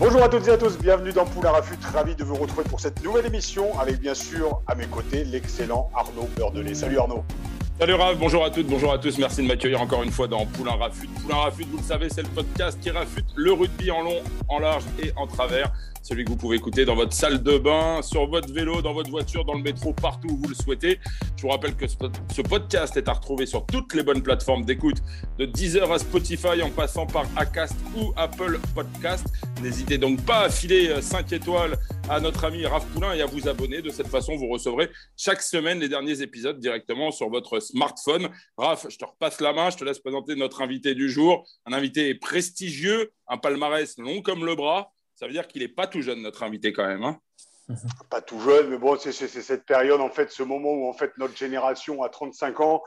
Bonjour à toutes et à tous, bienvenue dans Poulain Rafut, ravi de vous retrouver pour cette nouvelle émission avec bien sûr à mes côtés l'excellent Arnaud Beurdelet. Salut Arnaud Salut Raph, bonjour à toutes, bonjour à tous. Merci de m'accueillir encore une fois dans Poulain Rafut. Poulain Rafut, vous le savez, c'est le podcast qui rafute le rugby en long, en large et en travers celui que vous pouvez écouter dans votre salle de bain, sur votre vélo, dans votre voiture, dans le métro, partout où vous le souhaitez. Je vous rappelle que ce podcast est à retrouver sur toutes les bonnes plateformes d'écoute, de Deezer à Spotify en passant par Acast ou Apple Podcast. N'hésitez donc pas à filer 5 étoiles à notre ami Raph Poulain et à vous abonner. De cette façon, vous recevrez chaque semaine les derniers épisodes directement sur votre smartphone. Raph, je te repasse la main, je te laisse présenter notre invité du jour. Un invité prestigieux, un palmarès long comme le bras. Ça veut dire qu'il n'est pas tout jeune, notre invité, quand même. Hein. pas tout jeune, mais bon, c'est cette période, en fait, ce moment où, en fait, notre génération a 35 ans,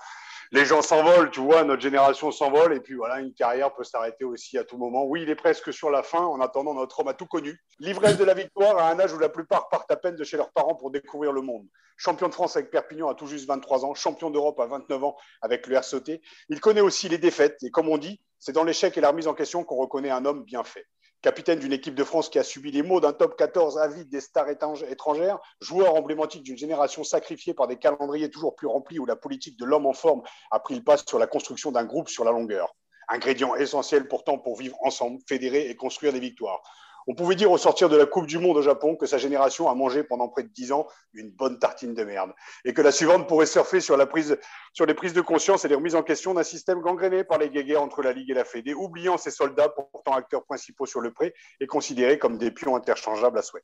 les gens s'envolent, tu vois, notre génération s'envole, et puis voilà, une carrière peut s'arrêter aussi à tout moment. Oui, il est presque sur la fin, en attendant, notre homme a tout connu. L'ivresse de la victoire à un âge où la plupart partent à peine de chez leurs parents pour découvrir le monde. Champion de France avec Perpignan à tout juste 23 ans, champion d'Europe à 29 ans avec le RCT. Il connaît aussi les défaites, et comme on dit, c'est dans l'échec et la remise en question qu'on reconnaît un homme bien fait capitaine d'une équipe de France qui a subi les maux d'un top 14 avide des stars étrangères, joueur emblématique d'une génération sacrifiée par des calendriers toujours plus remplis où la politique de l'homme en forme a pris le pas sur la construction d'un groupe sur la longueur. Ingrédient essentiel pourtant pour vivre ensemble, fédérer et construire des victoires. On pouvait dire au sortir de la Coupe du Monde au Japon que sa génération a mangé pendant près de dix ans une bonne tartine de merde et que la suivante pourrait surfer sur, les prises de conscience et les remises en question d'un système gangréné par les guéguerres entre la Ligue et la Fédé, oubliant ses soldats pourtant acteurs principaux sur le pré et considérés comme des pions interchangeables à souhait.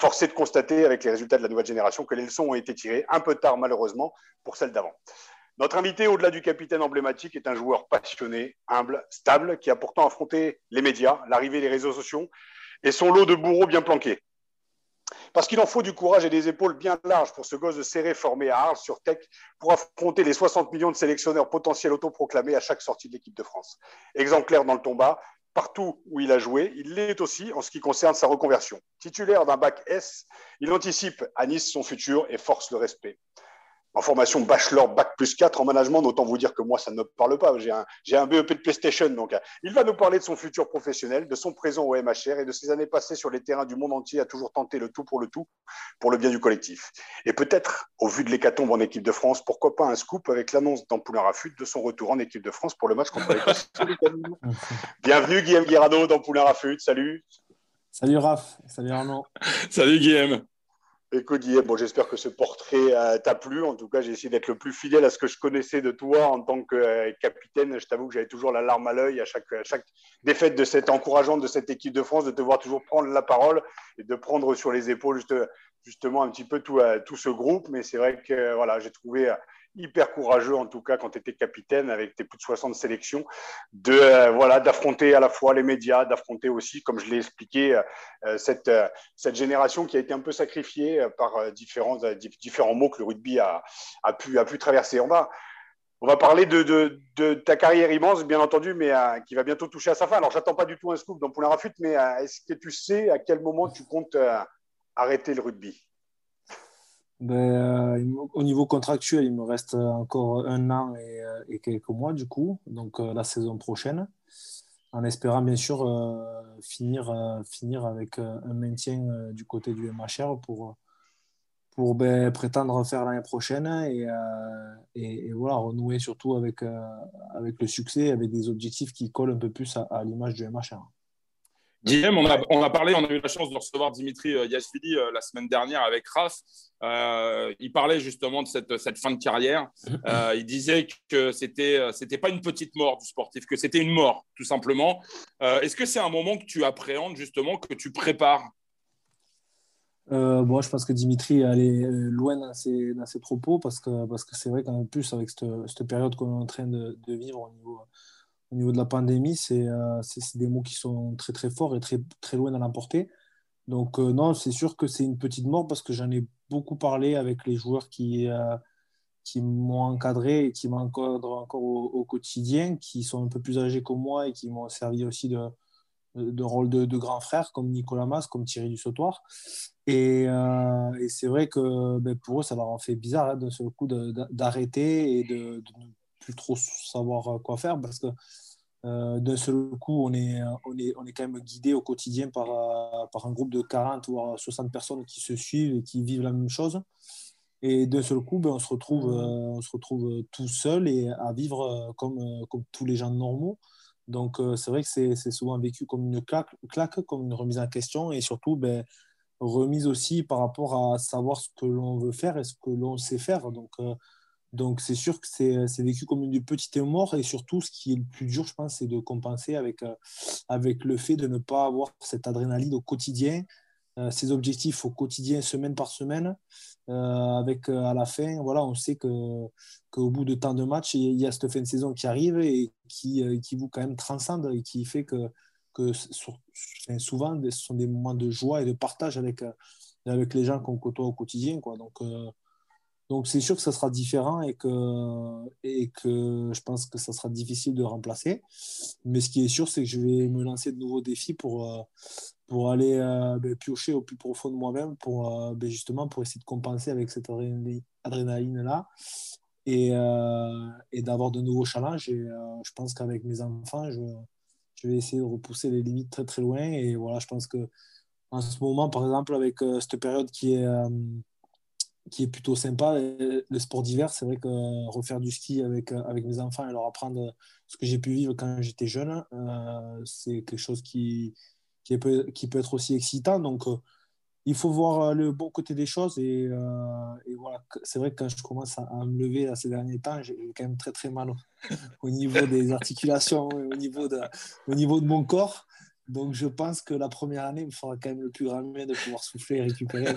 Forcé de constater avec les résultats de la nouvelle génération que les leçons ont été tirées un peu tard malheureusement pour celles d'avant. Notre invité, au-delà du capitaine emblématique, est un joueur passionné, humble, stable, qui a pourtant affronté les médias, l'arrivée des réseaux sociaux, et son lot de bourreaux bien planqués. Parce qu'il en faut du courage et des épaules bien larges pour ce gosse de serré formé à Arles sur Tech pour affronter les 60 millions de sélectionneurs potentiels autoproclamés à chaque sortie de l'équipe de France. Exemplaire dans le tomba, partout où il a joué, il l'est aussi en ce qui concerne sa reconversion. Titulaire d'un bac S, il anticipe à Nice son futur et force le respect en formation bachelor bac plus 4 en management, autant vous dire que moi, ça ne me parle pas. J'ai un, un, BEP de PlayStation. Donc, euh, il va nous parler de son futur professionnel, de son présent au MHR et de ses années passées sur les terrains du monde entier à toujours tenter le tout pour le tout, pour le bien du collectif. Et peut-être, au vu de l'hécatombe en équipe de France, pourquoi pas un scoop avec l'annonce d'Ampoulin Rafut de son retour en équipe de France pour le match contre l'Écosse. Bienvenue, Guillaume Guirado d'Ampoulin Rafut. Salut. Salut Raph. Salut Arnaud. Salut Guillaume. Écoute, bon, j'espère que ce portrait euh, t'a plu. En tout cas, j'ai essayé d'être le plus fidèle à ce que je connaissais de toi en tant que euh, capitaine. Je t'avoue que j'avais toujours la larme à l'œil à chaque, chaque défaite de cette encourageante de cette équipe de France, de te voir toujours prendre la parole et de prendre sur les épaules juste, justement un petit peu tout, euh, tout ce groupe. Mais c'est vrai que voilà, j'ai trouvé hyper courageux en tout cas quand tu étais capitaine avec tes plus de 60 sélections de euh, voilà d'affronter à la fois les médias d'affronter aussi comme je l'ai expliqué euh, cette euh, cette génération qui a été un peu sacrifiée par différents différents mots que le rugby a, a pu a pu traverser on va on va parler de, de, de ta carrière immense, bien entendu, mais qui va bientôt toucher à sa fin. Alors, j'attends pas du tout un scoop dans Poulain Rafut, mais est-ce que tu sais à quel moment tu comptes arrêter le rugby? Ben, euh, au niveau contractuel, il me reste encore un an et, euh, quelques mois, du coup, donc euh, la saison prochaine, en espérant bien sûr finir, finir avec un maintien du côté du MHR pour, pour ben, prétendre faire l'année prochaine et, et, voilà, renouer surtout avec, avec le succès, avec des objectifs qui collent un peu plus à l'image du MHR. Guillaume, on a, parlé, on a eu la chance de recevoir Dimitri euh, Yashvili euh, la semaine dernière avec Raph. Euh, il parlait justement de cette, fin de carrière. il disait que c'était c'était pas une petite mort du sportif, que c'était une mort tout simplement. Est-ce que c'est un moment que tu appréhendes justement, que tu prépares? Bon, je pense que Dimitri est allé loin dans ses, propos parce que c'est vrai qu'en plus avec cette, période qu'on est en train de, vivre au niveau, au niveau de la pandémie, c'est des mots qui sont très très forts et très, très loin à l'emporter. Donc non, c'est sûr que c'est une petite mort parce que j'en ai beaucoup parlé avec les joueurs qui, qui m'ont encadré et qui m'encadrent encore au, quotidien, qui sont un peu plus âgés que moi et qui m'ont servi aussi de, rôle de, grand frère, comme Nicolas Mas, comme Thierry Dussautoir. Et, euh, et c'est vrai que ben, pour eux, ça leur a fait bizarre hein, d'un seul coup d'arrêter et de, de, plus trop savoir quoi faire parce que euh, d'un seul coup, on est, on, est, on est quand même guidé au quotidien par, par un groupe de 40 ou 60 personnes qui se suivent et qui vivent la même chose. Et d'un seul coup, ben, on, se retrouve, euh, on se retrouve tout seul et à vivre euh, comme, euh, comme tous les gens normaux. Donc, c'est vrai que c'est souvent vécu comme une claque, claque, comme une remise en question et surtout ben, remise aussi par rapport à savoir ce que l'on veut faire et ce que l'on sait faire. Donc, donc c'est sûr que c'est vécu comme une petite mort et surtout, ce qui est le plus dur, je pense, c'est de compenser avec, avec le fait de ne pas avoir cette adrénaline au quotidien, ces objectifs au quotidien, semaine par semaine. Euh, avec euh, à la fin, voilà, on sait qu'au bout de tant de matchs, il y a cette fin de saison qui arrive et qui, euh, qui vous quand même transcende et qui fait que, que souvent, ce sont des moments de joie et de partage avec, avec les gens qu'on côtoie au quotidien. Quoi. Donc, donc c'est sûr que ça sera différent et que, et que je pense que ça sera difficile de remplacer. Mais ce qui est sûr, c'est que je vais me lancer de nouveaux défis pour, euh, pour aller euh, ben, piocher au plus profond de moi-même, pour euh, ben, justement pour essayer de compenser avec cette adrénaline-là et, et d'avoir de nouveaux challenges. Et je pense qu'avec mes enfants, je, je, vais essayer de repousser les limites très très loin. Et voilà, je pense que en ce moment, par exemple, avec cette période qui est qui est plutôt sympa. le sport d'hiver, c'est vrai que refaire du ski avec, avec mes enfants et leur apprendre ce que j'ai pu vivre quand j'étais jeune, euh, c'est quelque chose qui, qui, peut, qui peut être aussi excitant. Donc, euh, il faut voir le bon côté des choses. Et, euh, voilà, c'est vrai que quand je commence à, me lever ces derniers temps, j'ai quand même très très mal au, niveau des articulations, au niveau, de, au niveau de mon corps. Donc, je pense que la première année, il me fera quand même le plus grand bien de pouvoir souffler et récupérer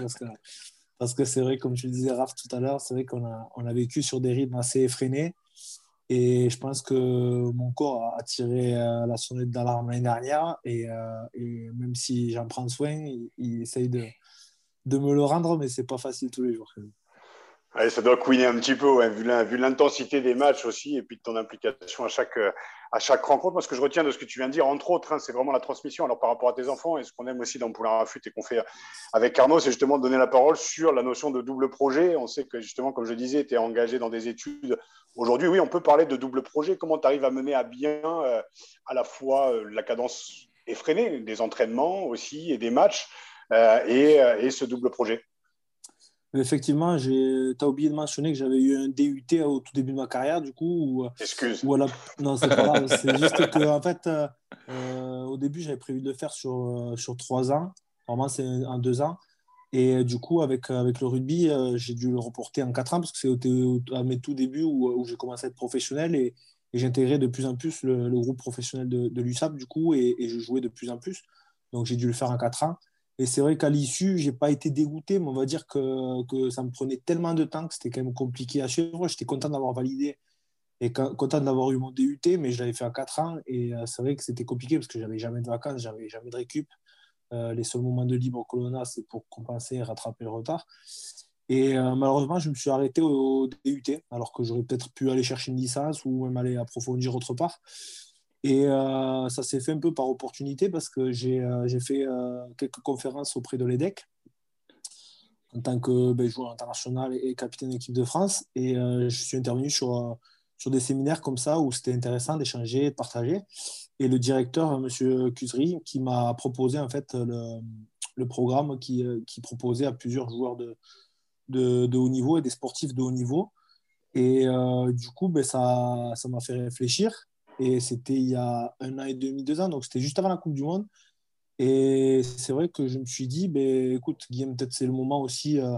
parce que c'est vrai, comme tu le disais, Raph, tout à l'heure, c'est vrai qu'on a, on a vécu sur des rythmes assez effrénés. Et je pense que mon corps a tiré euh, la sonnette d'alarme l'année dernière. Et, euh, même si j'en prends soin, il, essaye de, de, me le rendre, mais c'est pas facile tous les jours. Ça doit couiner un petit peu, vu l'intensité des matchs aussi, et puis de ton implication à chaque, rencontre. Moi, ce que je retiens de ce que tu viens de dire, entre autres, hein, c'est vraiment la transmission. Alors, par rapport à tes enfants, et ce qu'on aime aussi dans Poulain Rafut et qu'on fait avec Arnaud, c'est justement de donner la parole sur la notion de double projet. On sait que, justement, comme je disais, tu es engagé dans des études. Aujourd'hui, oui, on peut parler de double projet. Comment tu arrives à mener à bien euh, à la fois euh, la cadence effrénée des entraînements aussi et des matchs euh, et ce double projet? Effectivement, tu as oublié de mentionner que j'avais eu un DUT au tout début de ma carrière, du coup. Excuse. Ou Non, c'est pas grave. c'est juste que, en fait, euh, euh, au début, j'avais prévu de le faire sur, euh, sur trois ans. Normalement, c'est en deux ans. Et du coup, avec, avec le rugby, j'ai dû le reporter en quatre ans parce que c'est à mes tout débuts où, où j'ai commencé à être professionnel et, et j'intégrais de plus en plus le, groupe professionnel de, de l'USAP, du coup, et, et je jouais de plus en plus. Donc, j'ai dû le faire en quatre ans. Et c'est vrai qu'à l'issue, je n'ai pas été dégoûté, mais on va dire que, ça me prenait tellement de temps que c'était quand même compliqué à suivre. J'étais content d'avoir validé et content d'avoir eu mon DUT, mais je l'avais fait à 4 ans. Et euh, c'est vrai que c'était compliqué parce que j'avais jamais de vacances, j'avais jamais de récup. Euh, les seuls moments de libre que l'on c'est pour compenser et rattraper le retard. Et euh, malheureusement, je me suis arrêté au DUT, alors que j'aurais peut-être pu aller chercher une licence ou même aller approfondir autre part. Et euh, ça s'est fait un peu par opportunité parce que j'ai euh, fait euh, quelques conférences auprès de l'EDEC en tant que ben, joueur international et capitaine d'équipe de France. Et je suis intervenu sur, sur des séminaires comme ça où c'était intéressant d'échanger, de partager. Et le directeur, M. Cusry, qui m'a proposé en fait le, le programme qui, qui, proposait à plusieurs joueurs de, de, de, haut niveau et des sportifs de haut niveau. Et du coup, ben, ça m'a fait réfléchir. Et c'était il y a un an et demi, deux ans. Donc, c'était juste avant la Coupe du Monde. Et c'est vrai que je me suis dit, ben, écoute, Guillaume, peut-être c'est le moment aussi euh,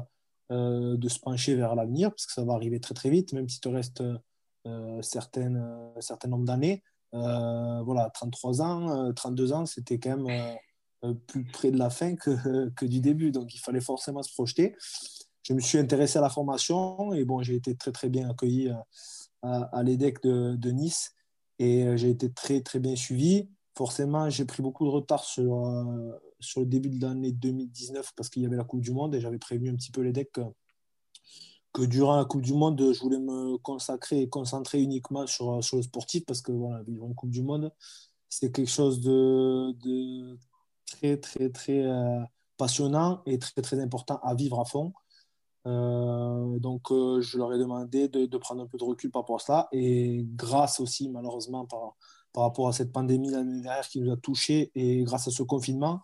euh, de se pencher vers l'avenir, parce que ça va arriver très très vite, même si te reste euh, un certain nombre d'années. voilà, 33 ans, 32 ans, c'était quand même plus près de la fin que, que, du début. Donc, il fallait forcément se projeter. Je me suis intéressé à la formation et bon, j'ai été très, très bien accueilli à, l'EDEC de, de, Nice et j'ai été très, très bien suivi. Forcément, j'ai pris beaucoup de retard sur, sur le début de l'année 2019 parce qu'il y avait la Coupe du Monde et j'avais prévenu un petit peu l'EDEC que, que durant la Coupe du Monde, je voulais me consacrer et concentrer uniquement sur, sur le sportif parce que voilà, vivre une Coupe du Monde, c'est quelque chose de, de, très, très, très euh, passionnant et très, très important à vivre à fond. Euh, donc, euh, je leur ai demandé de, prendre un peu de recul par rapport à ça. Et grâce aussi, malheureusement, par, par rapport à cette pandémie l'année dernière qui nous a touchés et grâce à ce confinement,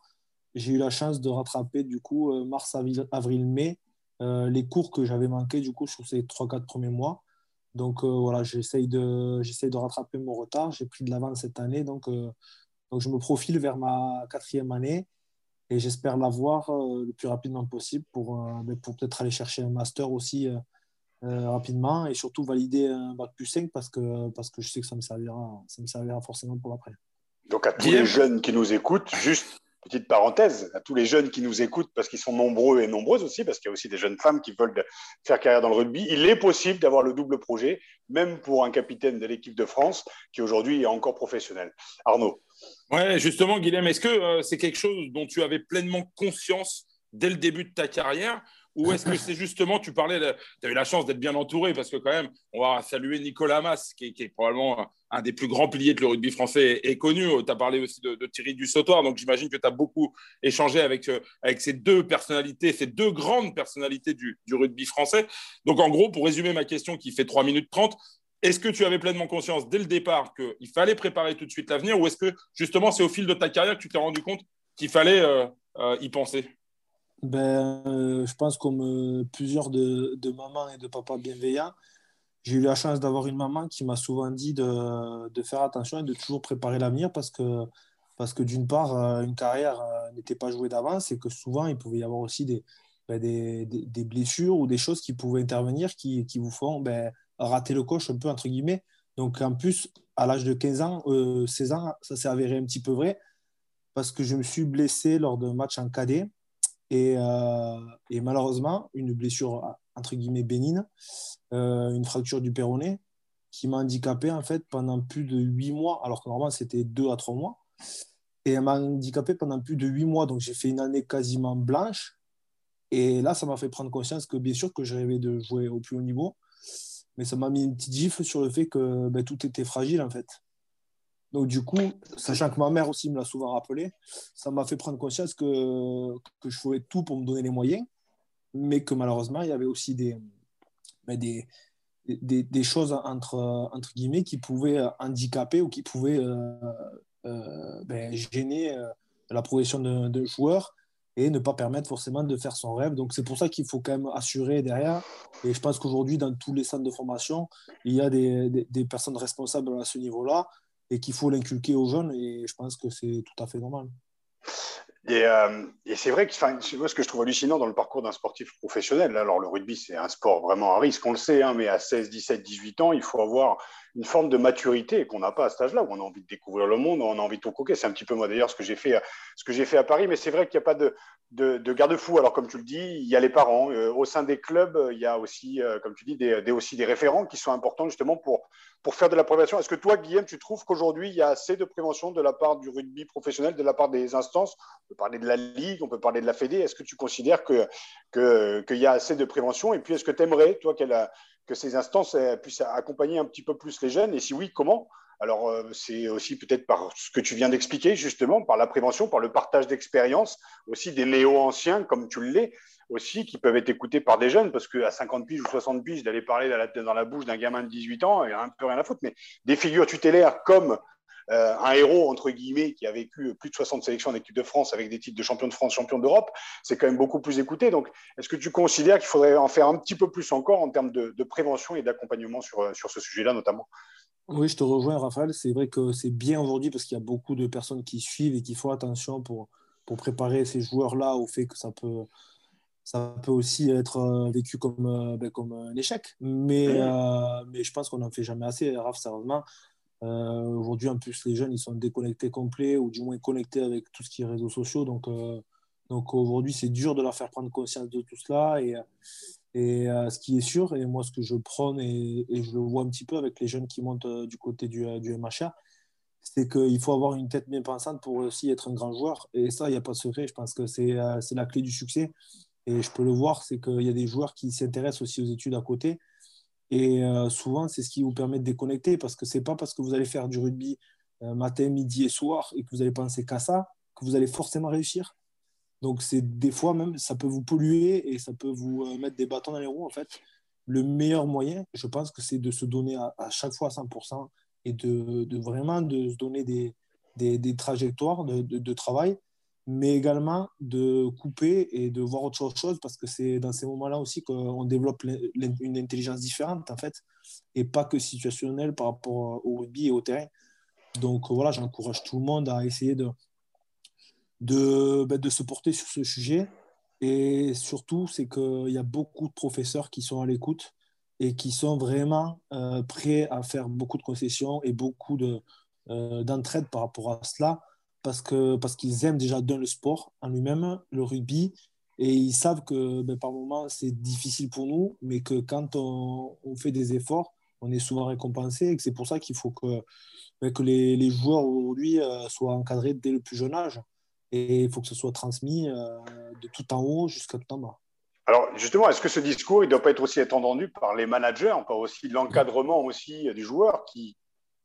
j'ai eu la chance de rattraper du coup mars, avril, avril mai les cours que j'avais manqués du coup sur ces 3-4 premiers mois. Donc voilà, j'essaye de, de rattraper mon retard. J'ai pris de l'avance cette année, donc donc, je me profile vers ma quatrième année et j'espère l'avoir euh, le plus rapidement possible pour, euh, ben, pour peut-être aller chercher un master aussi euh, rapidement et surtout valider un bac plus 5 parce que, parce que je sais que ça me servira, ça me servira forcément pour l'après. Donc, à tous les jeunes qui nous écoutent, juste petite parenthèse, à tous les jeunes qui nous écoutent, parce qu'ils sont nombreux et nombreuses aussi, parce qu'il y a aussi des jeunes femmes qui veulent faire carrière dans le rugby, il est possible d'avoir le double projet, même pour un capitaine de l'équipe de France qui aujourd'hui est encore professionnel. Arnaud. Ouais, justement, Guilhem, est-ce que euh, c'est quelque chose dont tu avais pleinement conscience dès le début de ta carrière? Ou est-ce que c'est justement, tu parlais, tu as eu la chance d'être bien entouré parce que quand même, on va saluer Nicolas Mas, qui est, probablement un des plus grands piliers de le rugby français et connu. Tu as parlé aussi de, Thierry Dussautoir, donc j'imagine que tu as beaucoup échangé avec, euh, avec ces deux personnalités, ces deux grandes personnalités du, du rugby français. Donc en gros, pour résumer ma question qui fait 3 minutes 30, est-ce que tu avais pleinement conscience dès le départ qu'il fallait préparer tout de suite l'avenir ou est-ce que justement c'est au fil de ta carrière que tu t'es rendu compte qu'il fallait euh, euh, y penser? Ben, euh, Je pense comme plusieurs de, mamans et de papas bienveillants, j'ai eu la chance d'avoir une maman qui m'a souvent dit de, faire attention et de toujours préparer l'avenir parce que, parce que d'une part, une carrière n'était pas jouée d'avance et que souvent il pouvait y avoir aussi des, ben, des, des, blessures ou des choses qui pouvaient intervenir qui, qui vous font ben, rater le coche un peu, entre guillemets. Donc, en plus, à l'âge de 15 ans, 16 euh, ans, ça s'est avéré un petit peu vrai parce que je me suis blessé lors d'un match en cadet et, euh, et, malheureusement, une blessure entre guillemets bénigne, euh, une fracture du péroné qui m'a handicapé en fait pendant plus de 8 mois, alors que normalement c'était 2 à 3 mois. Et elle m'a handicapé pendant plus de 8 mois, donc j'ai fait une année quasiment blanche. Et là, ça m'a fait prendre conscience que bien sûr que je rêvais de jouer au plus haut niveau, mais ça m'a mis une petite gifle sur le fait que ben, tout était fragile en fait. Donc du coup, sachant que ma mère aussi me l'a souvent rappelé, ça m'a fait prendre conscience que, que je ferais tout pour me donner les moyens, mais que malheureusement, il y avait aussi des, ben, des, des, choses entre, entre guillemets qui pouvaient handicaper ou qui pouvaient euh, euh, ben, gêner euh, la progression d'un joueur et ne pas permettre forcément de faire son rêve. Donc c'est pour ça qu'il faut quand même assurer derrière. Et je pense qu'aujourd'hui, dans tous les centres de formation, il y a des, des, personnes responsables à ce niveau-là et qu'il faut l'inculquer aux jeunes. Et je pense que c'est tout à fait normal. Et, euh, et c'est vrai que ce que je trouve hallucinant dans le parcours d'un sportif professionnel, alors le rugby, c'est un sport vraiment à risque, on le sait, hein, mais à 16, 17, 18 ans, il faut avoir une forme de maturité qu'on n'a pas à cet âge-là, où on a envie de découvrir le monde, on a envie de tout coquer. C'est un petit peu moi d'ailleurs ce que j'ai fait, j'ai fait à Paris, mais c'est vrai qu'il n'y a pas de, de, garde-fou. Alors comme tu le dis, il y a les parents. Euh, au sein des clubs, il y a aussi, euh, comme tu dis, des, référents qui sont importants justement pour, faire de la prévention. Est-ce que toi, Guillaume, tu trouves qu'aujourd'hui, il y a assez de prévention de la part du rugby professionnel, de la part des instances? On peut parler de la Ligue, on peut parler de la Fédé. Est-ce que tu considères qu'il y a assez de prévention? Et puis, est-ce que tu aimerais, toi, qu'elle que ces instances puissent accompagner un petit peu plus les jeunes Et si oui, comment? Alors, euh, c'est aussi peut-être par ce que tu viens d'expliquer, justement, par la prévention, par le partage d'expériences, aussi des néo-anciens, comme tu l'es, aussi, qui peuvent être écoutés par des jeunes, parce qu'à 50 piges ou 60 piges, d'aller parler dans la, dans la bouche d'un gamin de 18 ans, il n'y a un peu rien à foutre. Mais des figures tutélaires comme euh, un héros, entre guillemets, qui a vécu plus de 60 sélections en équipe de France avec des titres de champion de France, champion d'Europe, c'est quand même beaucoup plus écouté. Donc, est-ce que tu considères qu'il faudrait en faire un petit peu plus encore en termes de, prévention et d'accompagnement sur, sur ce sujet-là, notamment? Oui, je te rejoins, Raphaël. C'est vrai que c'est bien aujourd'hui parce qu'il y a beaucoup de personnes qui suivent et qui font attention pour, pour préparer ces joueurs-là au fait que ça peut, ça peut aussi être euh, vécu comme, euh, ben, comme un échec. Mais, mmh. mais je pense qu'on n'en fait jamais assez, Raph, sérieusement Aujourd'hui, en plus, les jeunes, ils sont déconnectés complets ou du moins connectés avec tout ce qui est réseaux sociaux. Donc, donc aujourd'hui, c'est dur de leur faire prendre conscience de tout cela. Et, et ce qui est sûr, et moi, ce que je prône, et, je le vois un petit peu avec les jeunes qui montent du côté du, du MHR, c'est qu'il faut avoir une tête bien pensante pour aussi être un grand joueur. Et ça, il n'y a pas de secret. Je pense que c'est la clé du succès. Et je peux le voir, c'est qu'il y a des joueurs qui s'intéressent aussi aux études à côté. Et euh, souvent, c'est ce qui vous permet de déconnecter parce que ce n'est pas parce que vous allez faire du rugby euh, matin, midi et soir et que vous allez penser qu'à ça que vous allez forcément réussir. Donc, c'est des fois même, ça peut vous polluer et ça peut vous euh, mettre des bâtons dans les roues. En fait, le meilleur moyen, je pense que c'est de se donner à, chaque fois à 100% et de, de, vraiment de se donner des, des, des trajectoires de, de, travail mais également de couper et de voir autre chose parce que c'est dans ces moments-là aussi qu'on développe une intelligence différente en fait et pas que situationnelle par rapport au rugby et au terrain. Donc voilà, j'encourage tout le monde à essayer de, de, ben, de se porter sur ce sujet et surtout c'est qu'il y a beaucoup de professeurs qui sont à l'écoute et qui sont vraiment euh, prêts à faire beaucoup de concessions et beaucoup euh, d'entraide par rapport à cela parce que parce qu'ils aiment déjà le sport en lui-même, le rugby, et ils savent que ben, par moments c'est difficile pour nous, mais que quand on, fait des efforts, on est souvent récompensé, et que c'est pour ça qu'il faut que, ben, que les, joueurs aujourd'hui euh, soient encadrés dès le plus jeune âge, et il faut que ce soit transmis euh, de tout en haut jusqu'à tout en bas. Alors justement, est-ce que ce discours, il ne doit pas être aussi entendu par les managers, par aussi l'encadrement aussi des joueurs qui,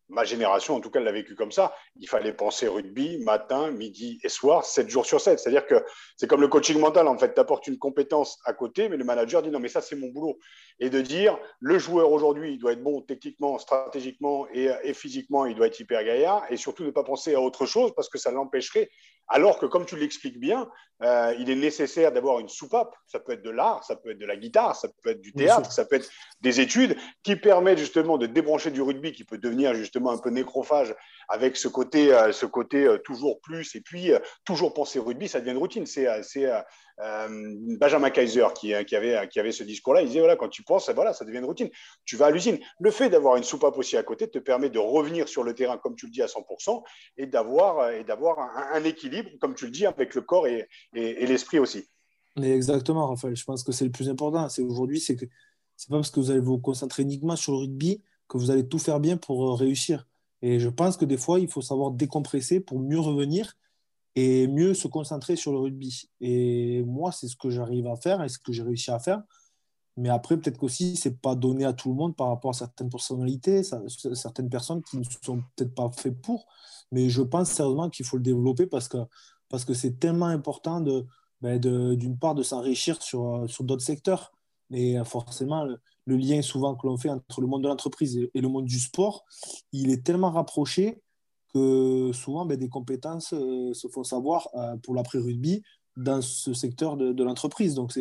ma génération, en tout cas, l'a vécu comme ça. Il fallait penser rugby matin, midi et soir, 7 jours sur 7. C'est-à-dire que c'est comme le coaching mental, en fait. Tu apportes une compétence à côté, mais le manager dit non, mais ça, c'est mon boulot. Et de dire, le joueur aujourd'hui, il doit être bon techniquement, stratégiquement et, et, physiquement, il doit être hyper gaillard. Et surtout, ne pas penser à autre chose parce que ça l'empêcherait alors que, comme tu l'expliques bien, euh, il est nécessaire d'avoir une soupape. Ça peut être de l'art, ça peut être de la guitare, ça peut être du théâtre, ça peut être des études qui permettent justement de débrancher du rugby qui peut devenir justement un peu nécrophage avec ce côté, euh, ce côté euh, toujours plus et puis toujours penser rugby, ça devient une routine. C'est Benjamin Kaiser qui, qui, avait, qui avait ce discours-là. Il disait voilà, quand tu penses, voilà, ça devient une routine. Tu vas à l'usine. Le fait d'avoir une soupape aussi à côté te permet de revenir sur le terrain, comme tu le dis, à 100% et d'avoir un, un équilibre comme tu le dis, avec le corps et, l'esprit aussi. Mais exactement, Raphaël. Je pense que c'est le plus important. C'est aujourd'hui, c'est que c'est pas parce que vous allez vous concentrer uniquement sur le rugby que vous allez tout faire bien pour euh, réussir. Et je pense que des fois, il faut savoir décompresser pour mieux revenir et mieux se concentrer sur le rugby. Et moi, c'est ce que j'arrive à faire et ce que j'ai réussi à faire. Mais après, peut-être qu'aussi, c'est pas donné à tout le monde par rapport à certaines personnalités, certaines personnes qui ne sont peut-être pas faites pour. Mais je pense sérieusement qu'il faut le développer parce que parce que c'est tellement important de, ben d'une part de s'enrichir sur, sur d'autres secteurs. Et forcément, le, lien souvent que l'on fait entre le monde de l'entreprise et, le monde du sport, il est tellement rapproché que souvent ben, des compétences euh, se font savoir euh, pour l'après-rugby dans ce secteur de, l'entreprise. Donc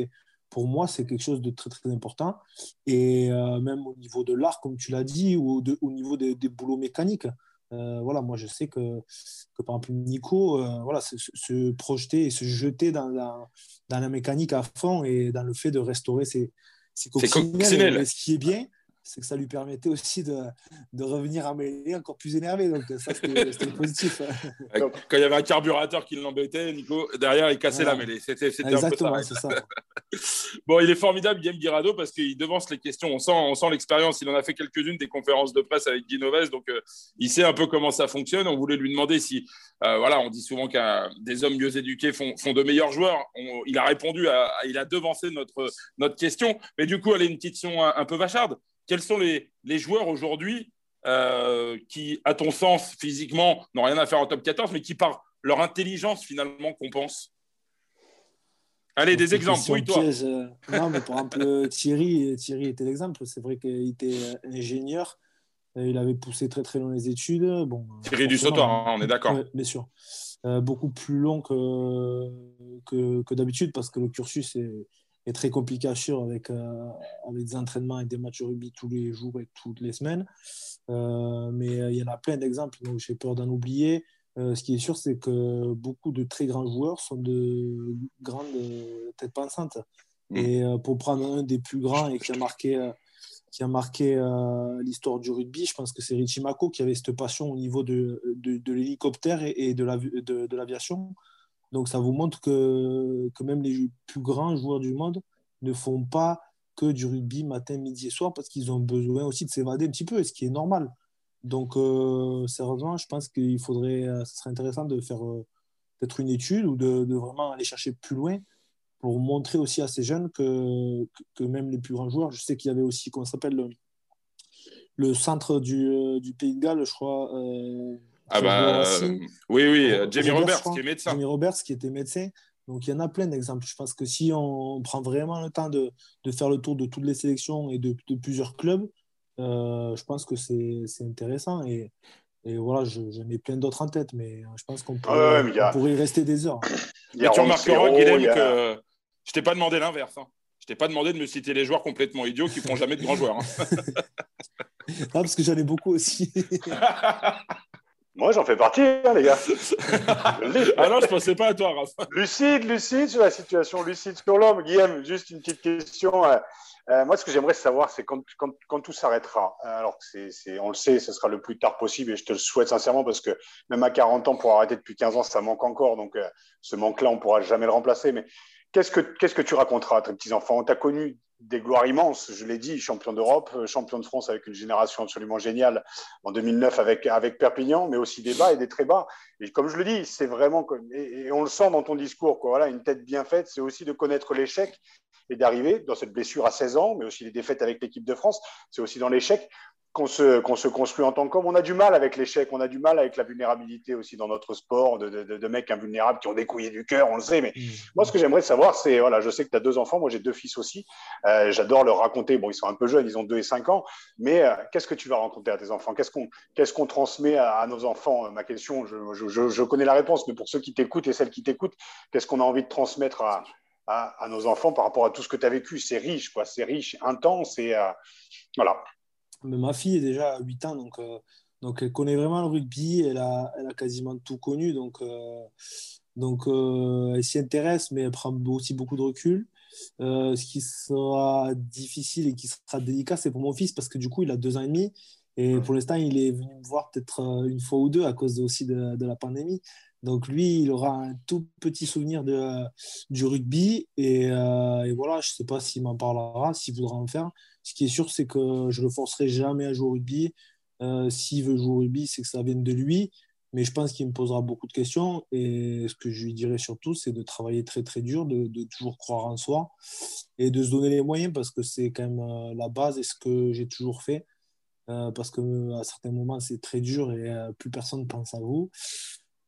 pour moi, c'est quelque chose de très, très important. Et euh, même au niveau de l'art, comme tu l'as dit, ou au niveau des, boulots mécaniques. Voilà, moi, je sais que, que par exemple, Nico, voilà, se, projeter et se jeter dans la, dans la mécanique à fond et dans le fait de restaurer ses, ses coccinelles. Ce qui est bien, c'est que ça lui permettait aussi de, de revenir à mêler encore plus énervé. Donc ça, c'était positif. Quand il y avait un carburateur qui l'embêtait, Nico, derrière, il cassait la mêlée. C'était Exactement, c'est ça. bon, il est formidable, Guillaume Guirado, parce qu'il devance les questions. On sent, on sent l'expérience. Il en a fait quelques-unes des conférences de presse avec Guy Noves, donc euh, il sait un peu comment ça fonctionne. On voulait lui demander si, euh, voilà, on dit souvent qu'un des hommes mieux éduqués font, font de meilleurs joueurs. il a répondu, à, il a devancé notre, notre question. Mais du coup, elle est une petite question un peu vacharde quels sont les, joueurs aujourd'hui euh, qui, à ton sens, physiquement, n'ont rien à faire en top 14, mais qui, par leur intelligence, finalement, compensent? Allez, des exemples, oui, toi. Euh, non, mais par exemple, Thierry, Thierry était l'exemple. C'est vrai qu'il était euh, ingénieur. Il avait poussé très très loin les études. Bon, Thierry du sautoir, hein, on est d'accord. bien sûr. beaucoup plus long que, que, que d'habitude parce que le cursus est, est très compliqué à suivre avec, euh, avec des entraînements et des matchs de rugby tous les jours et toutes les semaines. Euh, mais euh, il y en a plein d'exemples, donc j'ai peur d'en oublier. ce qui est sûr, c'est que beaucoup de très grands joueurs sont de grandes têtes pensantes. Mm. Et pour prendre un des plus grands et qui a marqué qui a marqué l'histoire du rugby. Je pense que c'est Richie Mako qui avait cette passion au niveau de, de, l'hélicoptère et, de l'aviation. De, Donc ça vous montre que, que même les plus grands joueurs du monde ne font pas que du rugby matin, midi et soir parce qu'ils ont besoin aussi de s'évader un petit peu, ce qui est normal. Donc, euh, sérieusement, je pense qu'il faudrait, euh, ce serait intéressant de faire euh, peut-être une étude ou de, vraiment aller chercher plus loin pour montrer aussi à ces jeunes que, que même les plus grands joueurs, je sais qu'il y avait aussi, comment s'appelle, le, le, centre du, du, Pays de Galles, je crois. Ah bah, oui, oui, Jamie Roberts, qui est médecin. Jamie Roberts, qui était médecin. Donc, il y en a plein d'exemples. Je pense que si on prend vraiment le temps de, de faire le tour de toutes les sélections et de, de plusieurs clubs, euh, je pense que c'est intéressant. Et, et voilà, j'en ai plein d'autres en tête, mais je pense qu'on pourrait, pourrait, y rester des heures. Mais tu remarqueras, Guilhem, que je t'ai pas demandé l'inverse. Hein. Je t'ai pas demandé de me citer les joueurs complètement idiots qui font jamais de grands joueurs. Hein. non, parce que j'en ai beaucoup aussi. Moi, j'en fais partie, hein, les gars. ah non, je pensais pas à toi, Raph. Lucide, lucide sur la situation, lucide sur l'homme. Guillaume, juste une petite question. Euh, euh, moi, ce que j'aimerais savoir, c'est quand, quand, quand, tout s'arrêtera. Alors, c'est, c'est, on le sait, ce sera le plus tard possible et je te le souhaite sincèrement parce que même à 40 ans, pour arrêter depuis 15 ans, ça manque encore. Donc, euh, ce manque-là, on ne pourra jamais le remplacer. Mais qu'est-ce que, qu'est-ce que tu raconteras à tes petits-enfants? Tu as connu des gloires immenses, je l'ai dit, champion d'Europe, euh, champion de France avec une génération absolument géniale en 2009 avec, avec Perpignan, mais aussi des bas et des très bas. Et comme je le dis, c'est vraiment, et, on le sent dans ton discours, quoi, voilà, une tête bien faite, c'est aussi de connaître l'échec et d'arriver dans cette blessure à 16 ans, mais aussi les défaites avec l'équipe de France, c'est aussi dans l'échec qu'on se, se construit en tant qu'homme. On a du mal avec l'échec, on a du mal avec la vulnérabilité aussi dans notre sport, de, de, de mecs invulnérables qui ont des couilles du cœur, on le sait. Mais mmh. moi, ce que j'aimerais savoir, c'est, voilà, je sais que tu as deux enfants, moi j'ai deux fils aussi. Euh, j'adore leur raconter, bon, ils sont un peu jeunes, ils ont deux et cinq ans, mais euh, qu'est-ce que tu vas raconter à tes enfants? Qu'est-ce qu'on transmet à, nos enfants? Ma question, je, je, je, connais la réponse, mais pour ceux qui t'écoutent et celles qui t'écoutent, qu'est-ce qu'on a envie de transmettre à, à, nos enfants par rapport à tout ce que tu as vécu? C'est riche, quoi, c'est riche, intense et euh, voilà ma fille est déjà à 8 ans, donc, euh, donc elle connaît vraiment le rugby, elle a, elle a quasiment tout connu, donc, euh, donc euh, elle s'y intéresse, mais elle prend aussi beaucoup de recul. ce qui sera difficile et qui sera délicat, c'est pour mon fils, parce que du coup, il a deux ans et demi, et pour l'instant, il est venu me voir peut-être une fois ou deux à cause aussi de, de, la pandémie. Donc lui, il aura un tout petit souvenir de, du rugby, et, et voilà, je ne sais pas s'il m'en parlera, s'il voudra en faire. Ce qui est sûr, c'est que je ne le forcerai jamais à jouer au rugby. Euh, s'il veut jouer au rugby, c'est que ça vienne de lui. Mais je pense qu'il me posera beaucoup de questions. Et ce que je lui dirais surtout, c'est de travailler très, très dur, de, toujours croire en soi et de se donner les moyens parce que c'est quand même euh, la base et ce que j'ai toujours fait. Euh, parce qu'à certains moments, c'est très dur et plus personne ne pense à vous.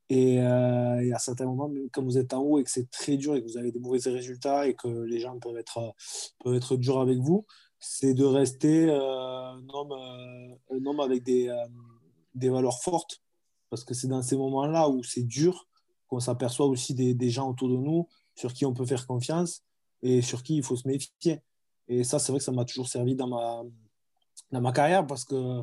Et, à certains moments, quand vous êtes en haut et que c'est très dur et que vous avez des mauvais résultats et que les gens peuvent être, peuvent être durs avec vous, c'est de rester euh, un, homme, euh, un, homme, avec des, euh, des, valeurs fortes. Parce que c'est dans ces moments-là où c'est dur qu'on s'aperçoit aussi des, des, gens autour de nous sur qui on peut faire confiance et sur qui il faut se méfier. Et ça, c'est vrai que ça m'a toujours servi dans ma, dans ma carrière parce que,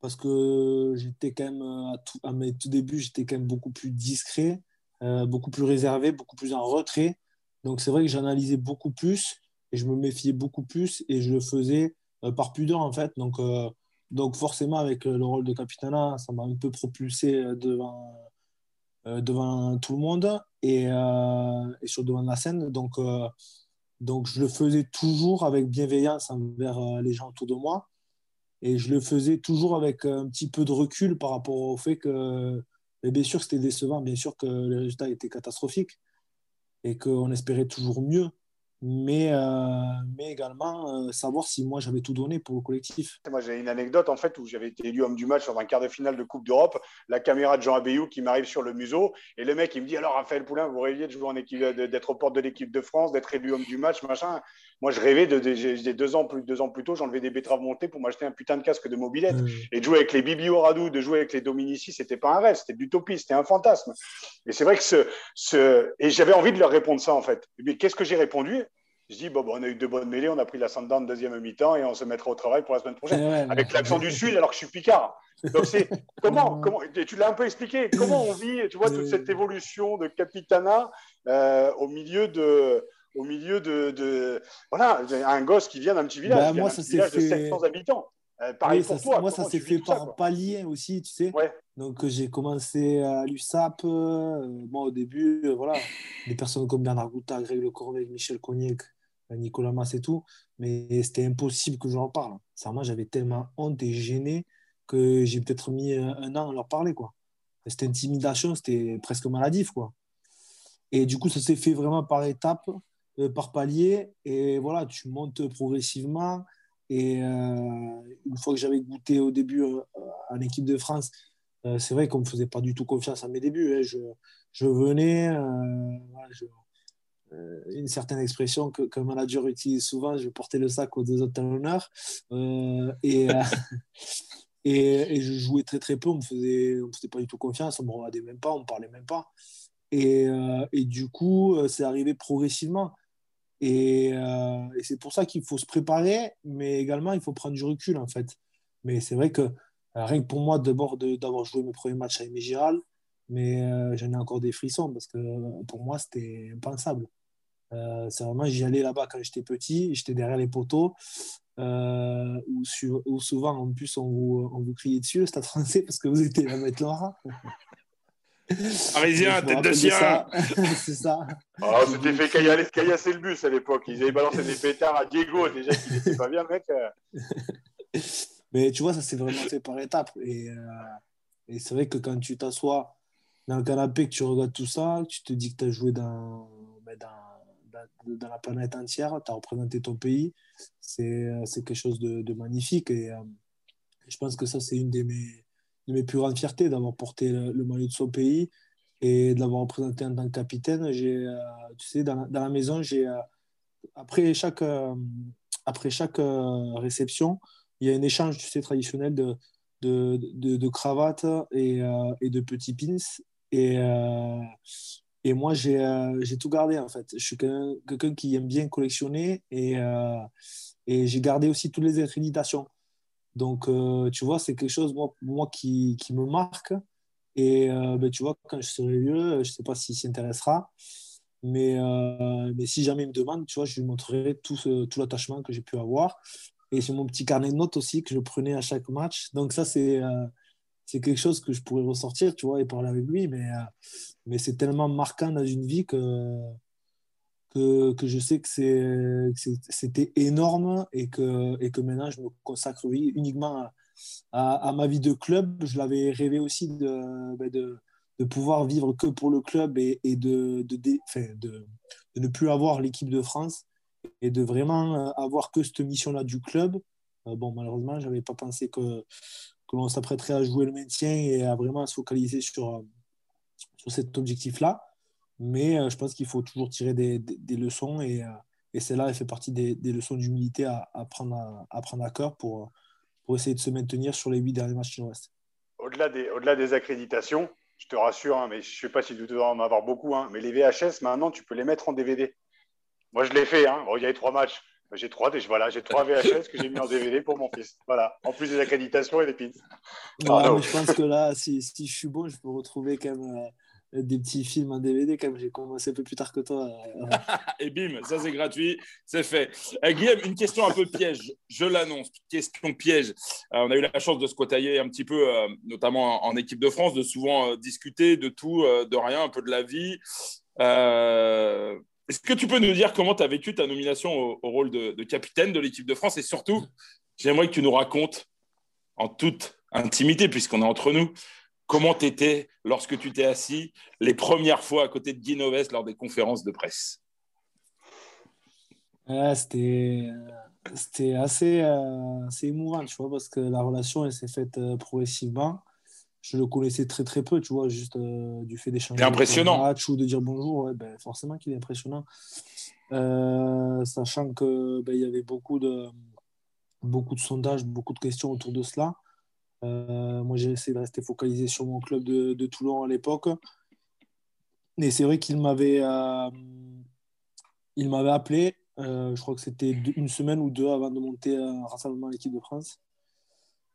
parce que j'étais quand même, à, tout, à mes tout débuts, j'étais quand même beaucoup plus discret, beaucoup plus réservé, beaucoup plus en retrait. Donc c'est vrai que j'analysais beaucoup plus et je me méfiais beaucoup plus et je le faisais euh, par pudeur en fait. Donc, euh, donc forcément avec le rôle de capitana, ça m'a un peu propulsé euh, devant, devant tout le monde et, et, sur devant la scène. Donc, donc je le faisais toujours avec bienveillance envers les gens autour de moi. Et je le faisais toujours avec un petit peu de recul par rapport au fait que, bien sûr, c'était décevant, bien sûr que les résultats étaient catastrophiques et qu'on espérait toujours mieux mais, euh, mais également euh, savoir si moi j'avais tout donné pour le collectif. Moi j'ai une anecdote en fait où j'avais été élu homme du match dans un quart de finale de Coupe d'Europe, la caméra de Jean Abeyou qui m'arrive sur le museau et le mec il me dit alors Raphaël Poulain vous rêviez de jouer en équipe, d'être au porte de l'équipe de France, d'être élu homme du match machin. Moi je rêvais de, de, deux ans plus deux ans plus tôt j'enlevais des betteraves montées pour m'acheter un putain de casque de mobilette et de jouer avec les Bibi Oradou, de jouer avec les Dominici c'était pas un rêve, c'était de l'utopie, c'était un fantasme. Et c'est vrai que ce, ce... et j'avais envie de leur répondre ça en fait. Mais qu'est-ce que j'ai répondu? Je dis, bon, on a eu deux bonnes mêlées, on a pris la de deuxième mi-temps et on se mettra au travail pour la semaine prochaine. avec l'accent du Sud, alors que je suis Picard. Donc, c'est comment, comment, tu l'as un peu expliqué, comment on vit, tu vois, toute cette évolution de capitana euh, au milieu de, au milieu de, voilà, un gosse qui vient d'un petit village, bah, moi, ça village de 700 habitants. Euh, pareil pour toi. Moi, ça s'est fait par palier aussi, tu sais. Donc, j'ai commencé à l'USAP. moi, au début, voilà, des personnes comme Bernard Gouta, Greg Le Corvée, Michel Cognac, Nicolas Mass et tout. Mais c'était impossible que j'en parle. Ça, moi, j'avais tellement honte et gêné que j'ai peut-être mis un an à leur parler, quoi. C'était intimidation, c'était presque maladif, quoi. Et du coup, ça s'est fait vraiment par étapes, euh, par palier. Et voilà, tu montes progressivement. Et euh, une fois que j'avais goûté au début euh, en équipe de France, c'est vrai qu'on ne me faisait pas du tout confiance à mes débuts. Hein. Je, je, venais, une certaine expression que, qu'un manager utilise souvent, je portais le sac aux deux autres talonneurs. et, Et, je jouais très très peu, on me faisait, me faisait pas du tout confiance, on me regardait même pas, on me parlait même pas. Et, euh, et du coup, euh, c'est arrivé progressivement. Et, euh, et c'est pour ça qu'il faut se préparer, mais également il faut prendre du recul en fait. Mais c'est vrai que rien que pour moi, d'abord d'avoir joué mes premiers matchs avec Giral, mais j'en ai encore des frissons parce que pour moi c'était impensable. c'est vraiment, j'y allais là-bas quand j'étais petit, j'étais derrière les poteaux euh, où, souvent en plus on vous, on vous criait dessus le stade français parce que vous étiez la mettre Laura. Parisien, tête de chien C'est ça. Oh, c'était fait caillasser le bus à l'époque. Ils avaient balancé des pétards à Diego, déjà qu'il n'était pas bien, mec. Mais tu vois, ça s'est vraiment fait par étapes. Et, euh, et c'est vrai que quand tu t'assois dans le canapé, que tu regardes tout ça, tu te dis que tu as joué dans, dans dans la planète entière, tu as représenté ton pays. C'est quelque chose de, magnifique. Et euh, je pense que ça, c'est une de mes, de mes plus grandes fiertés d'avoir porté le, maillot de son pays et de l'avoir représenté en tant que capitaine. Euh, tu sais, dans la, maison, euh, après chaque, après chaque réception, il y a un échange, traditionnel de, de, de, cravates et, de petits pins. Et, et moi, euh, j'ai tout gardé, en fait. Je suis quelqu'un qui aime bien collectionner et, euh, et j'ai gardé aussi toutes les accréditations. Donc, euh, tu vois, c'est quelque chose, moi, moi qui, qui me marque. Et ben, tu vois, quand je serai vieux, je ne sais pas s'il s'y intéressera. Mais, mais si jamais il me demande, tu vois, je lui montrerai tout, tout l'attachement que j'ai pu avoir. Et c'est mon petit carnet de notes aussi que je prenais à chaque match. Donc, ça, c'est c'est quelque chose que je pourrais ressortir, tu vois, et parler avec lui, mais, euh, mais c'est tellement marquant dans une vie que, que, je sais que c'était énorme et que, et que maintenant je me consacre uniquement à, ma vie de club. Je l'avais rêvé aussi de, ben de, pouvoir vivre que pour le club et, de, de, ne plus avoir l'équipe de France et de vraiment avoir que cette mission-là du club. Euh, bon, malheureusement, je n'avais pas pensé que, que l'on s'apprêterait à jouer le maintien et à vraiment se focaliser sur, euh, sur cet objectif-là. Mais euh, je pense qu'il faut toujours tirer des, des, leçons et, euh, et celle-là, elle fait partie des, des leçons d'humilité à, à, prendre à, prendre à cœur pour, pour essayer de se maintenir sur les huit derniers matchs qui nous restent. Au-delà des, au-delà des accréditations, je te rassure, hein, mais je ne sais pas si tu dois en avoir beaucoup, hein, mais les VHS, maintenant, tu peux les mettre en DVD. Moi, je l'ai fait. Hein. il y a eu trois matchs. J'ai trois, voilà, j'ai trois VHS que j'ai mis en DVD pour mon fils. Voilà, en plus des accréditations et des pins. je pense que là, si, si, je suis bon, je peux retrouver quand même euh, des petits films en DVD, comme j'ai commencé un peu plus tard que toi. et bim, ça c'est gratuit, c'est fait. Euh, Guillaume, une question un peu piège, je l'annonce, question piège. Euh, on a eu la chance de se côtoyer un petit peu, notamment en, équipe de France, de souvent discuter de tout, de rien, un peu de la vie. Est-ce que tu peux nous dire comment tu as vécu ta nomination au, rôle de, capitaine de l'équipe de France? Et surtout, j'aimerais que tu nous racontes en toute intimité, puisqu'on est entre nous, comment tu étais lorsque tu t'es assis les premières fois à côté de Guy Noves lors des conférences de presse? C'était assez, euh, assez émouvant, tu vois, parce que la relation elle s'est faite euh, progressivement je le connaissais très très peu, tu vois, juste euh, du fait d'échanger impressionnant. match ou de dire bonjour, ben, forcément qu'il est impressionnant. Sachant qu'il ben, y avait beaucoup de, beaucoup de sondages, beaucoup de questions autour de cela. Euh, moi, j'ai essayé de rester focalisé sur mon club de, Toulon à l'époque. Et c'est vrai qu'il m'avait, il m'avait appelé, je crois que c'était une semaine ou deux avant de monter un rassemblement à l'équipe de France.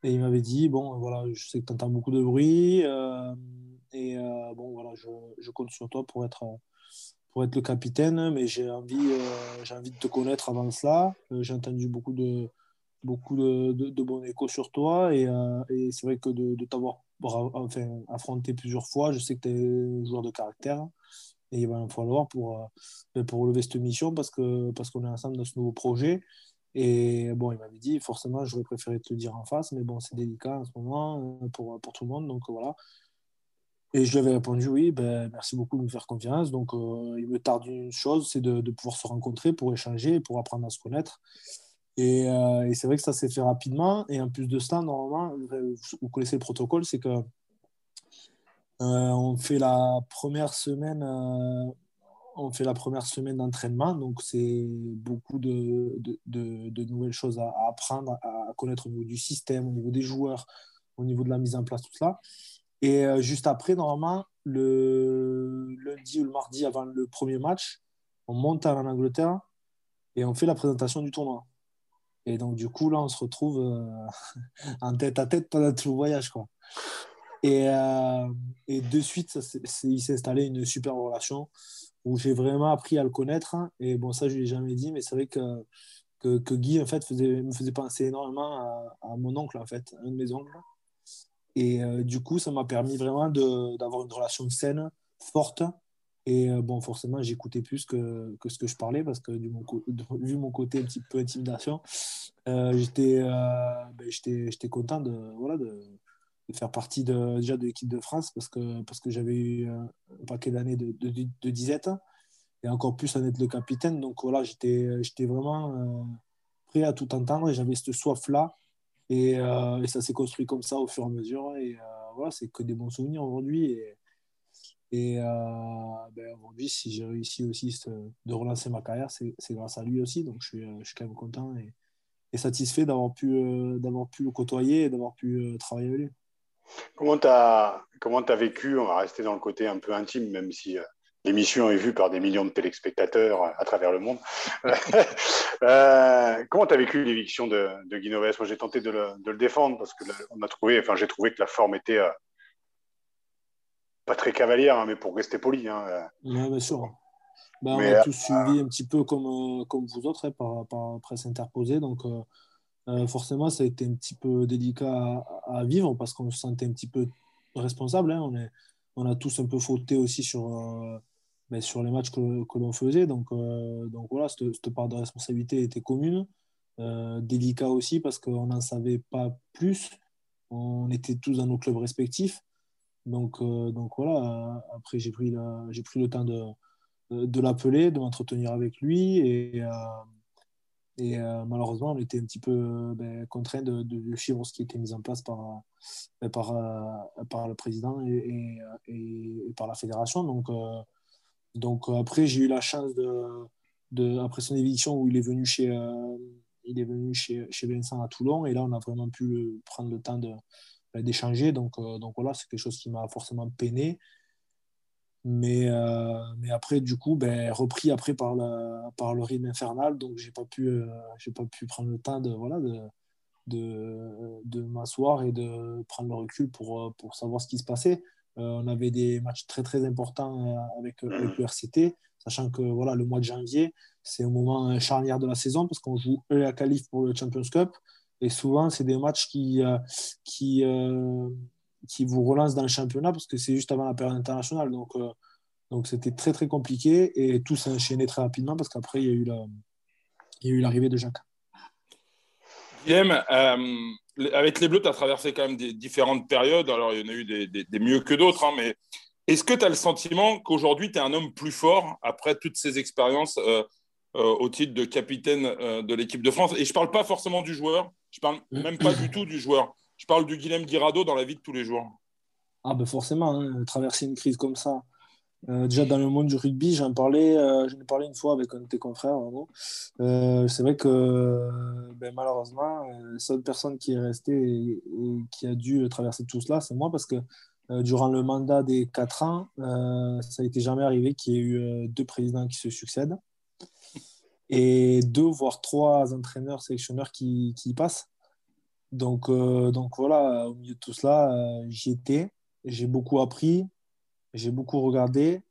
Et il m'avait dit, bon, voilà, je sais que tu entends beaucoup de bruit. Euh, et euh, bon, voilà, je, je, compte sur toi pour être, pour être le capitaine, mais j'ai envie, j'ai envie de te connaître avant cela. j'ai entendu beaucoup de, beaucoup de, de, bons échos sur toi et, et c'est vrai que de, de t'avoir enfin, affronté plusieurs fois, je sais que tu es un joueur de caractère et il va en falloir pour, pour relever cette mission parce qu'on parce qu'on est ensemble dans ce nouveau projet. Et bon, il m'avait dit, forcément, j'aurais préféré te le dire en face, mais bon, c'est délicat en ce moment euh, pour, pour tout le monde, donc voilà. Et je lui avais répondu, oui, ben, merci beaucoup de me faire confiance. Donc, euh, il me tarde une chose, c'est de, de, pouvoir se rencontrer pour échanger, pour apprendre à se connaître. Et, euh, et c'est vrai que ça s'est fait rapidement. Et en plus de ça, normalement, vous connaissez le protocole, c'est que on fait la première semaine on fait la première semaine d'entraînement, donc c'est beaucoup de, de, nouvelles choses à, apprendre, à, connaître au niveau du système, au niveau des joueurs, au niveau de la mise en place, tout ça. Et euh, juste après, normalement, le lundi ou le mardi avant le premier match, on monte en Angleterre et on fait la présentation du tournoi. Et donc, du coup, là, on se retrouve euh, en tête à tête pendant tout le voyage. Quoi. Et, euh, et de suite, il s'est installé une super relation où j'ai vraiment appris à le connaître. Et bon, ça, je ne l'ai jamais dit, mais c'est vrai que, que, Guy, en fait, me faisait penser énormément à, à, mon oncle, en fait, un de mes oncles. Et euh, du coup, ça m'a permis vraiment d'avoir une relation saine, forte. Et euh, bon, forcément, j'écoutais plus que, que, ce que je parlais parce que vu mon côté un petit peu intimidation, euh, j'étais ben, j'étais content de, voilà, de, faire partie de, déjà de l'équipe de France parce que, parce que j'avais eu un paquet d'années de, de, de, disette et encore plus en être le capitaine. Donc voilà, j'étais vraiment euh, prêt à tout entendre et j'avais cette soif-là. Et, euh, et, ça s'est construit comme ça au fur et à mesure. Et euh, voilà, c'est que des bons souvenirs aujourd'hui. Et ben aujourd'hui, si j'ai réussi aussi de relancer ma carrière, c'est grâce à lui aussi. Donc je suis, je suis quand même content et, et satisfait d'avoir pu, d'avoir pu le côtoyer et d'avoir pu travailler avec lui. Comment tu as, comment as vécu, on va rester dans le côté un peu intime, même si euh, l'émission est vue par des millions de téléspectateurs euh, à travers le monde. euh, comment tu as vécu l'éviction de, de Moi, j'ai tenté de le, de le, défendre parce que on a trouvé, enfin, j'ai trouvé que la forme était euh, pas très cavalière, hein, mais pour rester poli. Hein, bien sûr. Bah, on a tous suivi un petit peu comme, comme vous autres hein, par, par, presse interposée. Donc, euh, forcément, ça a été un petit peu délicat à, vivre parce qu'on se sentait un petit peu responsable. Hein. On, est, on a tous un peu fauté aussi sur, euh, ben, sur les matchs que, que l'on faisait. Donc, euh, donc voilà, cette, cette, part de responsabilité était commune. délicat aussi parce qu'on n'en savait pas plus. On était tous dans nos clubs respectifs. Donc, donc voilà, après j'ai pris, le temps de, de l'appeler, de m'entretenir avec lui. Et, euh, malheureusement, on était un petit peu euh, ben, contraint de, de, suivre ce qui était mis en place par, euh, le président et, par la fédération. Donc, après, j'ai eu la chance de, de, après son éviction où il est venu chez, il est venu chez, chez Vincent à Toulon. Et là, on a vraiment pu prendre le temps ben, d'échanger. Donc, donc voilà, c'est quelque chose qui m'a forcément peiné. Mais, euh, mais après, du coup, ben, repris après par le, par le rythme infernal, donc j'ai pas euh, pas pu prendre le temps de, voilà, de, de, m'asseoir et de prendre le recul pour, pour savoir ce qui se passait. Euh, on avait des matchs très très importants avec, avec le RCT, sachant que voilà, le mois de janvier, c'est un moment charnière de la saison parce qu'on joue eux à qualif pour le Champions Cup. Et souvent, c'est des matchs qui, qui, qui vous relance dans le championnat parce que c'est juste avant la période internationale. Donc, euh, donc c'était très très compliqué et tout s'est enchaîné très rapidement parce qu'après il y a eu la, il y a eu l'arrivée de Jacques. Guillaume, euh, avec les Bleus, tu as traversé quand même des différentes périodes. Alors, il y en a eu des, des, mieux que d'autres, hein, mais est-ce que tu as le sentiment qu'aujourd'hui, tu es un homme plus fort après toutes ces expériences euh, au titre de capitaine de l'équipe de France Et je ne parle pas forcément du joueur, je ne parle même pas du tout du joueur. Je parle du Guilhem Guirado dans la vie de tous les jours. Ah ben forcément, hein, traverser une crise comme ça. Euh, déjà dans le monde du rugby, j'en parlais, euh, j'en ai parlé une fois avec un de tes confrères. Euh, c'est vrai que ben, malheureusement, la seule personne qui est restée et, qui a dû traverser tout cela, c'est moi parce que durant le mandat des quatre ans, ça n'était jamais arrivé qu'il y ait eu deux présidents qui se succèdent et deux voire trois entraîneurs sélectionneurs qui, qui passent. Donc, euh, donc voilà, au milieu de tout cela, euh, j'y étais. J'ai beaucoup appris, j'ai beaucoup regardé.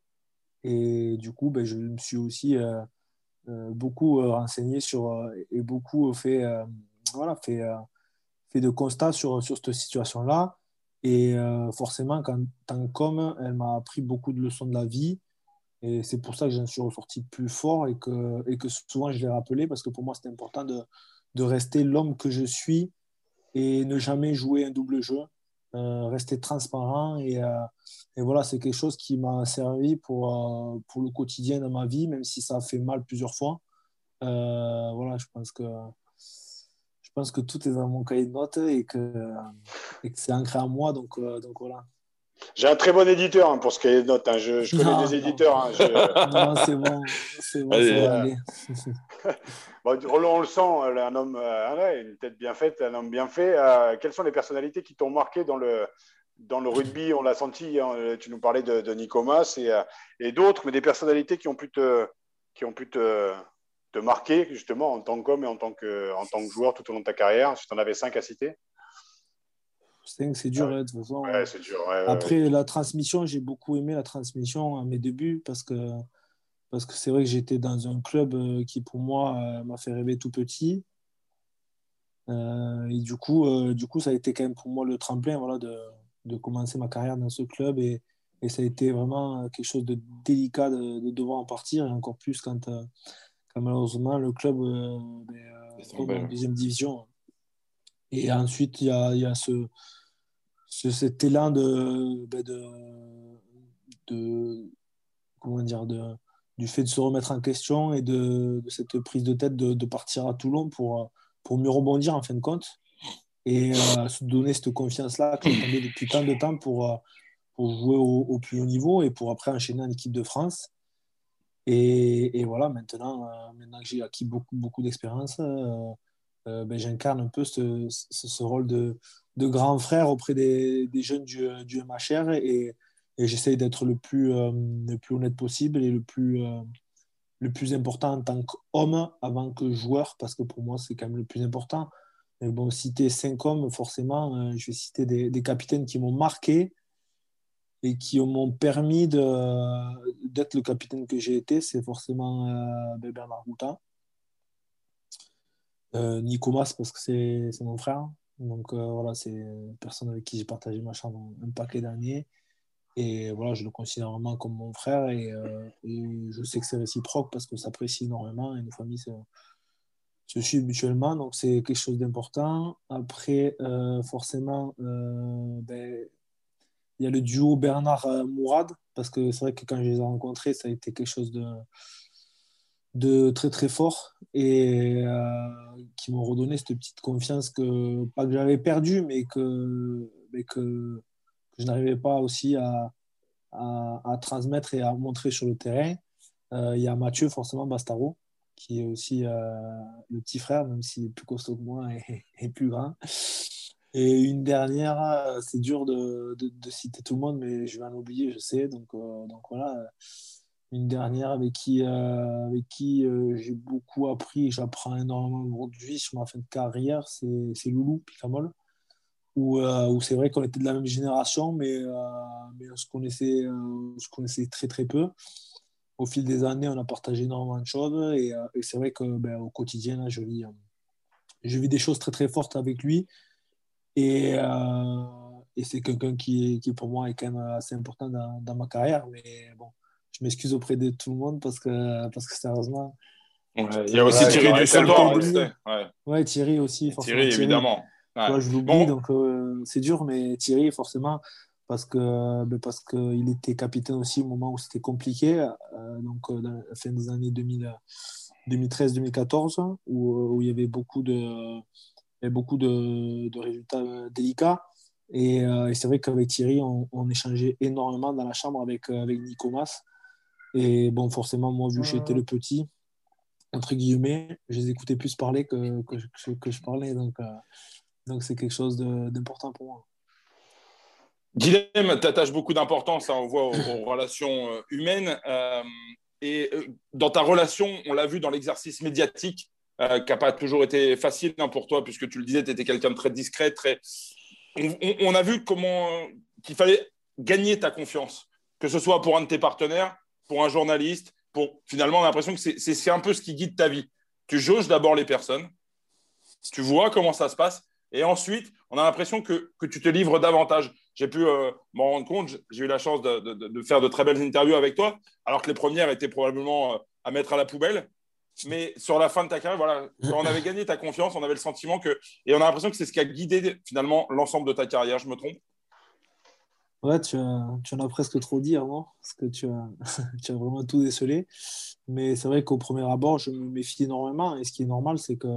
Et du coup, ben, je me suis aussi beaucoup renseigné sur et beaucoup fait, voilà, fait, fait de constats sur, sur cette situation-là. Et forcément, quand, tant qu'homme, elle m'a appris beaucoup de leçons de la vie. Et c'est pour ça que j'en suis ressorti plus fort et que, et que souvent je l'ai rappelé parce que pour moi, c'est important de, de rester l'homme que je suis et ne jamais jouer un double jeu, euh, rester transparent. Et, euh, et voilà, c'est quelque chose qui m'a servi pour, euh, pour le quotidien dans ma vie, même si ça a fait mal plusieurs fois. voilà, je pense que. Je pense que tout est dans mon cahier de notes et que, et que c'est ancré en moi. Donc, donc voilà. J'ai un très bon éditeur hein, pour ce cahier de notes. Hein. Je, je, connais des éditeurs. Hein. non, c'est bon. C'est bon, bon, on le sent, un homme, euh, une tête bien faite, un homme bien fait. Euh, quelles sont les personnalités qui t'ont marqué dans le, dans le rugby? On l'a senti, tu nous parlais de, de Nicomas et, euh, et d'autres, mais des personnalités qui ont pu te, qui ont pu te, te marquer justement en tant qu'homme et en tant, que, en tant que joueur tout au long de ta carrière? Si tu en avais cinq à citer? C'est dur, de toute façon. dur, Après, la transmission, j'ai beaucoup aimé la transmission à mes débuts parce que parce que c'est vrai que j'étais dans un club euh, qui, pour moi, euh, m'a fait rêver tout petit. Euh, et du coup, du coup, ça a été quand même pour moi le tremplin voilà, de, de commencer ma carrière dans ce club. Et, et, ça a été vraiment quelque chose de délicat de, de devoir en partir, et encore plus quand, quand malheureusement le club est en deuxième division. Et ensuite, il y a, y a ce, ce, cet élan ben, de, de, comment dire, de, du fait de se remettre en question et de, cette prise de tête de, partir à Toulon pour, pour mieux rebondir en fin de compte et euh, se donner cette confiance-là que j'attendais depuis tant de temps pour, euh, pour jouer au, plus haut niveau et pour après enchaîner en équipe de France. Et, et voilà, maintenant, euh, maintenant que j'ai acquis beaucoup, beaucoup d'expérience, ben, j'incarne un peu ce, ce, rôle de, de, grand frère auprès des, des jeunes du, du MHR et, et j'essaye d'être le, euh, le plus honnête possible et le plus, euh, le plus important en tant qu'homme avant que joueur, parce que pour moi, c'est quand même le plus important. Bon, citer cinq hommes, forcément, euh, je vais citer des, des capitaines qui m'ont marqué et qui m'ont permis d'être le capitaine que j'ai été. C'est forcément ben, Bernard Goutin. Nico Mas, parce que c'est mon frère. Donc voilà, c'est une personne avec qui j'ai partagé ma chambre un paquet d'années. Et voilà, je le considère vraiment comme mon frère et, euh, je sais que c'est réciproque parce qu'on s'apprécie énormément et nos familles se, se suivent mutuellement, donc c'est quelque chose d'important. Après, euh, forcément, euh, ben, il y a le duo Bernard-Mourad parce que c'est vrai que quand je les ai rencontrés, ça a été quelque chose de, de très très fort et qui m'ont redonné cette petite confiance que, pas que j'avais perdue, mais que, mais que je n'arrivais pas aussi à, à, transmettre et à montrer sur le terrain. Euh, il y a Mathieu, forcément, Bastaro, qui est aussi euh, le petit frère, même s'il est plus costaud que moi et, plus grand. Et une dernière, euh, c'est dur de, de, citer tout le monde, mais je vais en oublier, je sais. Donc, donc voilà, une dernière avec qui, avec qui j'ai beaucoup appris, j'apprends énormément aujourd'hui sur ma fin de carrière, c'est Loulou Picamol où, euh, où c'est vrai qu'on était de la même génération, mais, euh, mais on, se connaissait, euh, connaissait très très peu. Au fil des années, on a partagé énormément de choses et, et c'est vrai que ben, au quotidien, là, je, vis, je vis des choses très très fortes avec lui. Et, et c'est quelqu'un qui, qui, pour moi, est quand même assez important dans, dans ma carrière. Mais bon, je m'excuse auprès de tout le monde parce que, parce que sérieusement. il y a aussi Thierry Dusseldorf. Ouais. ouais, Thierry aussi. Thierry, évidemment je l'oublie, donc euh, c'est dur, mais Thierry, forcément, parce que ben, parce qu'il était capitaine aussi au moment où c'était compliqué, euh, donc euh, dans la fin des années 2013-2014, où, où, il y avait beaucoup de, beaucoup de, de résultats délicats. Et, et c'est vrai qu'avec Thierry, on, on, échangeait énormément dans la chambre avec, avec Nicomas. Et bon, forcément, moi, vu que j'étais le petit, entre guillemets, je les écoutais plus parler que, que, que, je parlais. Donc, donc c'est quelque chose d'important pour moi. Guilhem, tu attaches beaucoup d'importance, hein, on voit, aux, relations euh, humaines. Euh, et euh, dans ta relation, on l'a vu dans l'exercice médiatique, qui n'a pas toujours été facile hein, pour toi, puisque tu le disais, tu étais quelqu'un de très discret. Très... On, a vu comment qu'il fallait gagner ta confiance, que ce soit pour un de tes partenaires pour un journaliste, pour finalement, on a l'impression que c'est un peu ce qui guide ta vie. Tu jauges d'abord les personnes, tu vois comment ça se passe, et ensuite, on a l'impression que, tu te livres davantage. J'ai pu euh, m'en rendre compte, j'ai eu la chance de, de, faire de très belles interviews avec toi, alors que les premières étaient probablement euh, à mettre à la poubelle. Mais sur la fin de ta carrière, voilà, quand on avait gagné ta confiance, on avait le sentiment que. Et on a l'impression que c'est ce qui a guidé finalement l'ensemble de ta carrière. Je me trompe Ouais, tu, tu, en as presque trop dit avant, parce que tu as, tu as vraiment tout décelé. Mais c'est vrai qu'au premier abord, je me méfie énormément. Et ce qui est normal, c'est que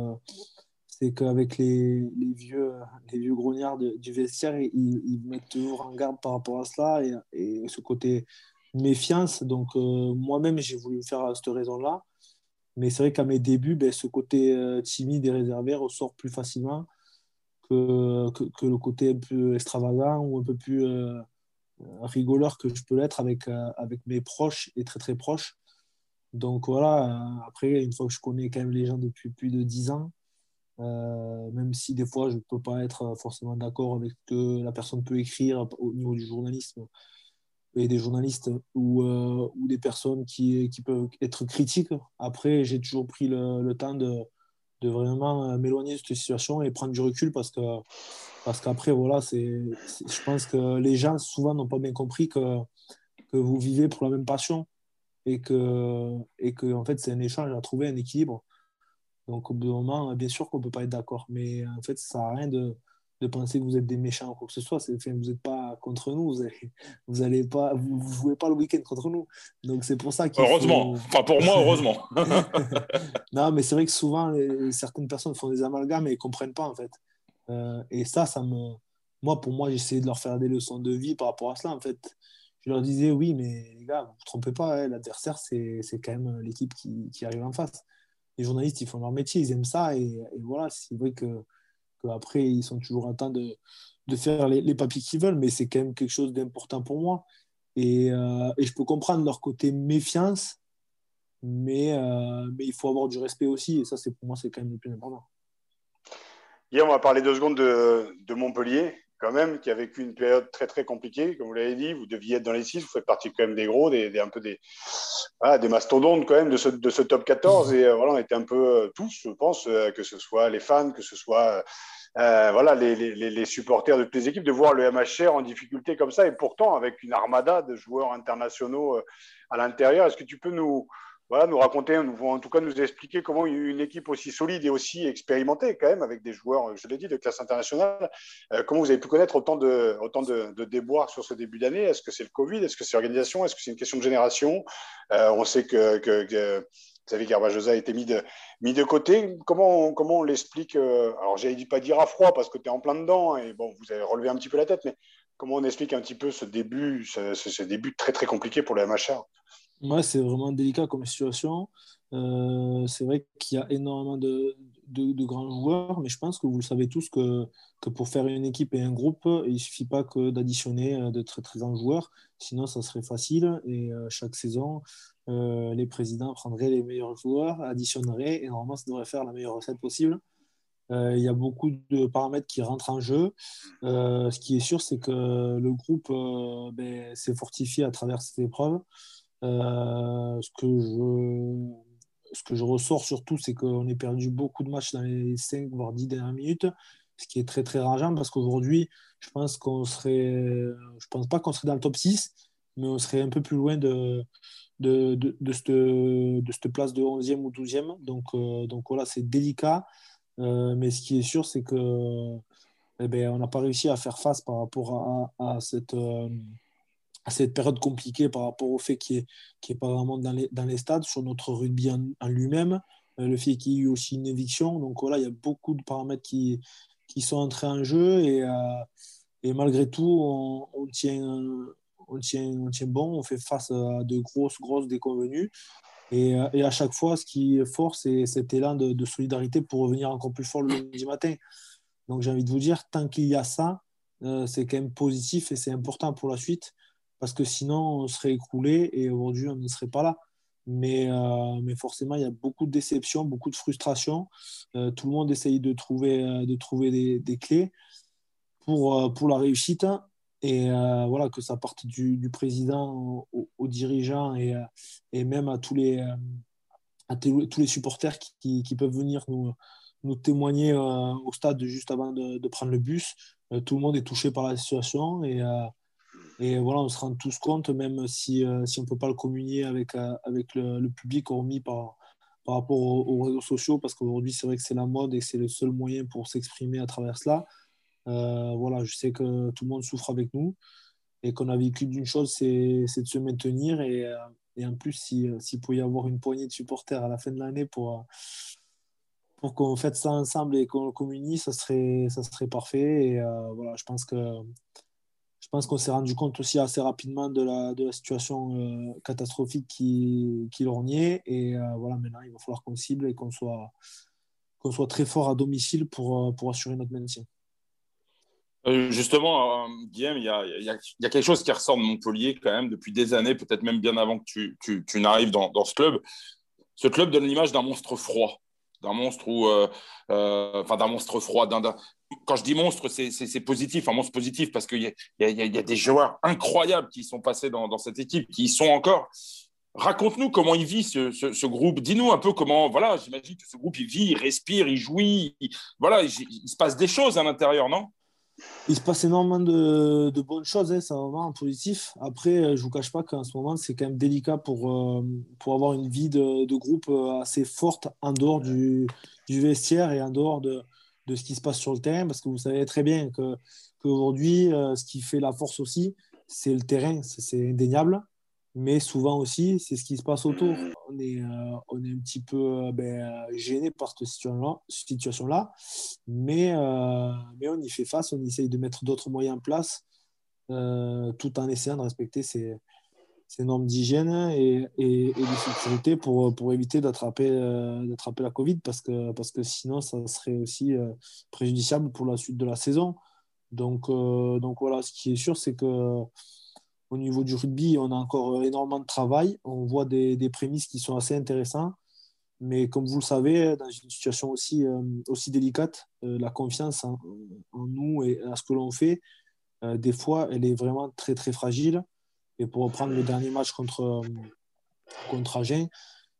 c'est qu'avec les, les, vieux, les vieux grognards du vestiaire, ils, mettent toujours en garde par rapport à cela et, et ce côté méfiance. Donc, euh, moi-même, j'ai voulu faire cette raison-là. Mais c'est vrai qu'à mes débuts, ben, ce côté euh, timide et réservé ressort plus facilement que, que, le côté un peu extravagant ou un peu plus euh, rigoleur que je peux l'être avec, avec mes proches et très très proches. Donc voilà, après, une fois que je connais quand même les gens depuis plus de 10 ans, euh, même si des fois je ne peux pas être forcément d'accord avec ce que la personne peut écrire au niveau du journalisme et des journalistes ou, euh, ou des personnes qui, qui, peuvent être critiques. Après, j'ai toujours pris le temps de, de vraiment m'éloigner de cette situation et prendre du recul parce que parce qu'après voilà c'est je pense que les gens souvent n'ont pas bien compris que, que vous vivez pour la même passion et que et que en fait c'est un échange à trouver un équilibre donc, au bout d'un moment, bien sûr qu'on peut pas être d'accord. Mais en fait, ça à rien de, de, penser que vous êtes des méchants ou quoi que ce soit. Enfin, vous n'êtes pas contre nous. Vous ne vous allez pas, vous, jouez pas le week-end contre nous. Donc, c'est pour ça Heureusement. Enfin, pour moi, heureusement. non, mais c'est vrai que souvent, certaines personnes font des amalgames et ne comprennent pas, en fait. Euh, et ça, ça me. Moi, pour moi, j'essayais de leur faire des leçons de vie par rapport à cela, en fait. Je leur disais, oui, mais les gars, vous ne vous trompez pas, hein, l'adversaire, c'est quand même l'équipe qui, qui arrive en face les journalistes, ils font leur métier, ils aiment ça. Et, voilà, c'est vrai que, après, ils sont toujours en train de, de faire les, papiers qu'ils veulent, mais c'est quand même quelque chose d'important pour moi. Et, euh, et, je peux comprendre leur côté méfiance, mais, euh, mais il faut avoir du respect aussi. Et ça, pour moi, c'est quand même le plus important. Hier, on va parler deux secondes de, de Montpellier quand même, qui a vécu une période très très compliquée, comme vous l'avez dit. Vous deviez être dans les six, vous faites partie quand même des gros, des, un peu des, des mastodontes quand même de ce, de ce top 14. Et euh, voilà, on était un peu euh, tous, je pense, euh, que ce soit les fans, que ce soit voilà, les, les, les, supporters de toutes les équipes, de voir le MHR en difficulté comme ça, et pourtant avec une armada de joueurs internationaux à l'intérieur. Est-ce que tu peux nous, voilà, nous raconter, nous, en tout cas nous expliquer comment une équipe aussi solide et aussi expérimentée quand même, avec des joueurs, je l'ai dit, de classe internationale, euh, comment vous avez pu connaître autant de, autant de, déboires sur ce début d'année? Est-ce que c'est le Covid? Est-ce que c'est l'organisation? Est-ce que c'est une question de génération? Euh, On sait que, que, que Xavier Garbajosa a été mis de, mis de côté. Comment on, comment on l'explique euh, Alors, dit pas dire à froid parce que tu es en plein dedans et bon, vous avez relevé un petit peu la tête, mais comment on explique un petit peu ce début, ce début très très compliqué pour le MHR moi, c'est vraiment délicat comme situation. Euh, c'est vrai qu'il y a énormément de, de, grands joueurs, mais je pense que vous le savez tous que, que pour faire une équipe et un groupe, il ne suffit pas que d'additionner euh, de très très grands joueurs, sinon ça serait facile. Et euh, chaque saison, les présidents prendraient les meilleurs joueurs, additionneraient, et normalement, ça devrait faire la meilleure recette possible. il y a beaucoup de paramètres qui rentrent en jeu. ce qui est sûr, c'est que le groupe ben, s'est fortifié à travers cette épreuve. Euh, ce, que je, ce que je ressors surtout, c'est qu'on a perdu beaucoup de matchs dans les 5 voire 10 dernières minutes, ce qui est très très rageant parce qu'aujourd'hui, je pense qu'on serait, je pense pas qu'on serait dans le top 6, mais on serait un peu plus loin de, de, de, de, cette, de cette place de 11e ou 12e. Donc, euh, donc voilà, c'est délicat. Euh, mais ce qui est sûr, c'est que eh ben, on n'a pas réussi à faire face par rapport à, à cette, à cette période compliquée par rapport au fait qu'il n'y ait, pas vraiment dans les, dans les stades, sur notre rugby en, lui-même, euh, le fait qu'il y ait eu aussi une éviction. Donc voilà, il y a beaucoup de paramètres qui, qui sont entrés en jeu et, euh, et malgré tout, on, tient, on, tient, on tient bon, on fait face à de grosses, grosses déconvenues. Et, et à chaque fois, ce qui est fort, c'est cet élan de, de, solidarité pour revenir encore plus fort le lundi matin. Donc j'ai envie de vous dire, tant qu'il y a ça, euh, c'est quand même positif et c'est important pour la suite parce que sinon on serait écroulé et aujourd'hui on ne serait pas là. Mais, euh, mais forcément, il y a beaucoup de déceptions, beaucoup de frustrations. Euh, tout le monde essaye de trouver, euh, de trouver des, des clés pour, pour la réussite. et voilà, que ça parte du, président aux, dirigeants et, et, même à tous les, à tous les supporters qui, qui, peuvent venir nous, nous témoigner au stade juste avant de, de prendre le bus. tout le monde est touché par la situation et, et voilà, on se rend tous compte, même si, si on ne peut pas le communier avec, avec le, public, hormis par, par rapport aux, réseaux sociaux, parce qu'aujourd'hui, c'est vrai que c'est la mode et c'est le seul moyen pour s'exprimer à travers cela. Euh, voilà, je sais que tout le monde souffre avec nous et qu'on a vécu d'une chose, c'est de se maintenir. Et, euh, et en plus, s'il si, pouvait y avoir une poignée de supporters à la fin de l'année pour, pour qu'on fasse ça ensemble et qu'on communie, ça serait, ça serait parfait. Et euh, voilà, je pense que je pense qu'on s'est rendu compte aussi assez rapidement de la, situation euh, catastrophique qui, qui lorgnait. Et euh, voilà, maintenant, il va falloir qu'on cible et qu'on soit, qu'on soit très fort à domicile pour, euh, pour assurer notre maintien. Justement, Guillaume, il y, a, quelque chose qui ressort de Montpellier quand même depuis des années, peut-être même bien avant que tu, tu, tu n'arrives dans, ce club. Ce club donne l'image d'un monstre froid, d'un monstre enfin monstre froid, quand je dis monstre, c'est positif, un monstre positif, parce qu'il y, a des joueurs incroyables qui sont passés dans, cette équipe, qui y sont encore. Raconte-nous comment il vit ce, groupe. Dis-nous un peu comment. Voilà, j'imagine que ce groupe il vit, il respire, il jouit. voilà, il, se passe des choses à l'intérieur, non? Il se passe énormément de, bonnes choses, hein, c'est vraiment positif. Après, je ne vous cache pas qu'en ce moment, c'est quand même délicat pour, euh, pour avoir une vie de, groupe euh, assez forte en dehors du vestiaire et en dehors de, de ce qui se passe sur le terrain, parce que vous savez très bien qu'aujourd'hui, euh, ce qui fait la force aussi, c'est le terrain, c'est indéniable, mais souvent aussi, c'est ce qui se passe autour. On est, euh, on est un petit peu euh, ben, gêné par cette situation-là, situation -là, mais, mais on y fait face, on essaye de mettre d'autres moyens en place, tout en essayant de respecter ces, ces normes d'hygiène et, de sécurité pour, éviter d'attraper euh, d'attraper la Covid parce que, sinon ça serait aussi euh, préjudiciable pour la suite de la saison. Donc, euh, donc voilà, ce qui est sûr, c'est que au niveau du rugby, on a encore énormément de travail. On voit des, prémices qui sont assez intéressantes. Mais comme vous le savez, dans une situation aussi, aussi délicate, la confiance en, en, nous et à ce que l'on fait, des fois, elle est vraiment très, très fragile. Et pour reprendre le dernier match contre, euh, contre Agen,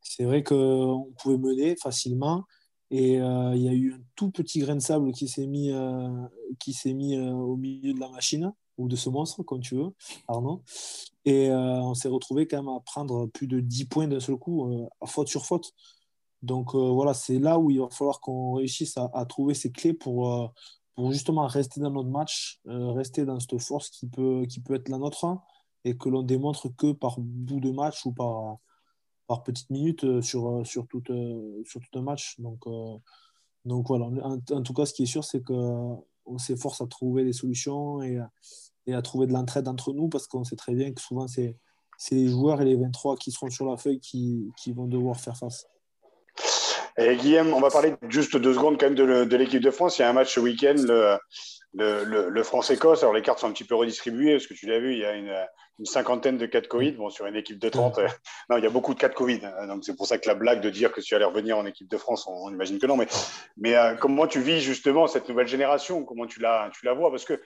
c'est vrai qu'on pouvait mener facilement. Et euh, il y a eu un tout petit grain de sable qui s'est mis, euh, qui s'est mis au milieu de la machine, ou de ce monstre, comme tu veux, Arnaud. Et on s'est retrouvé quand même à prendre plus de 10 points d'un seul coup, à faute sur faute. Donc voilà, c'est là où il va falloir qu'on réussisse à, à, trouver ces clés pour, pour justement rester dans notre match, rester dans cette force qui peut, qui peut être la nôtre et que l'on démontre que par bout de match ou par, par petite minute euh, sur, euh, sur, tout, euh, sur tout un match. Donc, donc voilà, en, tout cas, ce qui est sûr, c'est qu'on s'efforce à trouver des solutions et, et à trouver de l'entraide entre nous parce qu'on sait très bien que souvent, c'est les joueurs et les 23 qui seront sur la feuille qui, qui vont devoir faire face. Et Guillaume, on va parler juste deux secondes quand même de, de l'équipe de France. Il y a un match ce week-end, le, le, le, France-Écosse. Alors les cartes sont un petit peu redistribuées parce que tu l'as vu, il y a une, une cinquantaine de cas de Covid. Bon, sur une équipe de 30, euh, non, il y a beaucoup de cas de Covid. Hein. Donc, c'est pour ça que la blague de dire que tu allais revenir en équipe de France, on, imagine que non. Mais, mais euh, comment tu vis justement cette nouvelle génération? Comment tu la, tu la vois? Parce que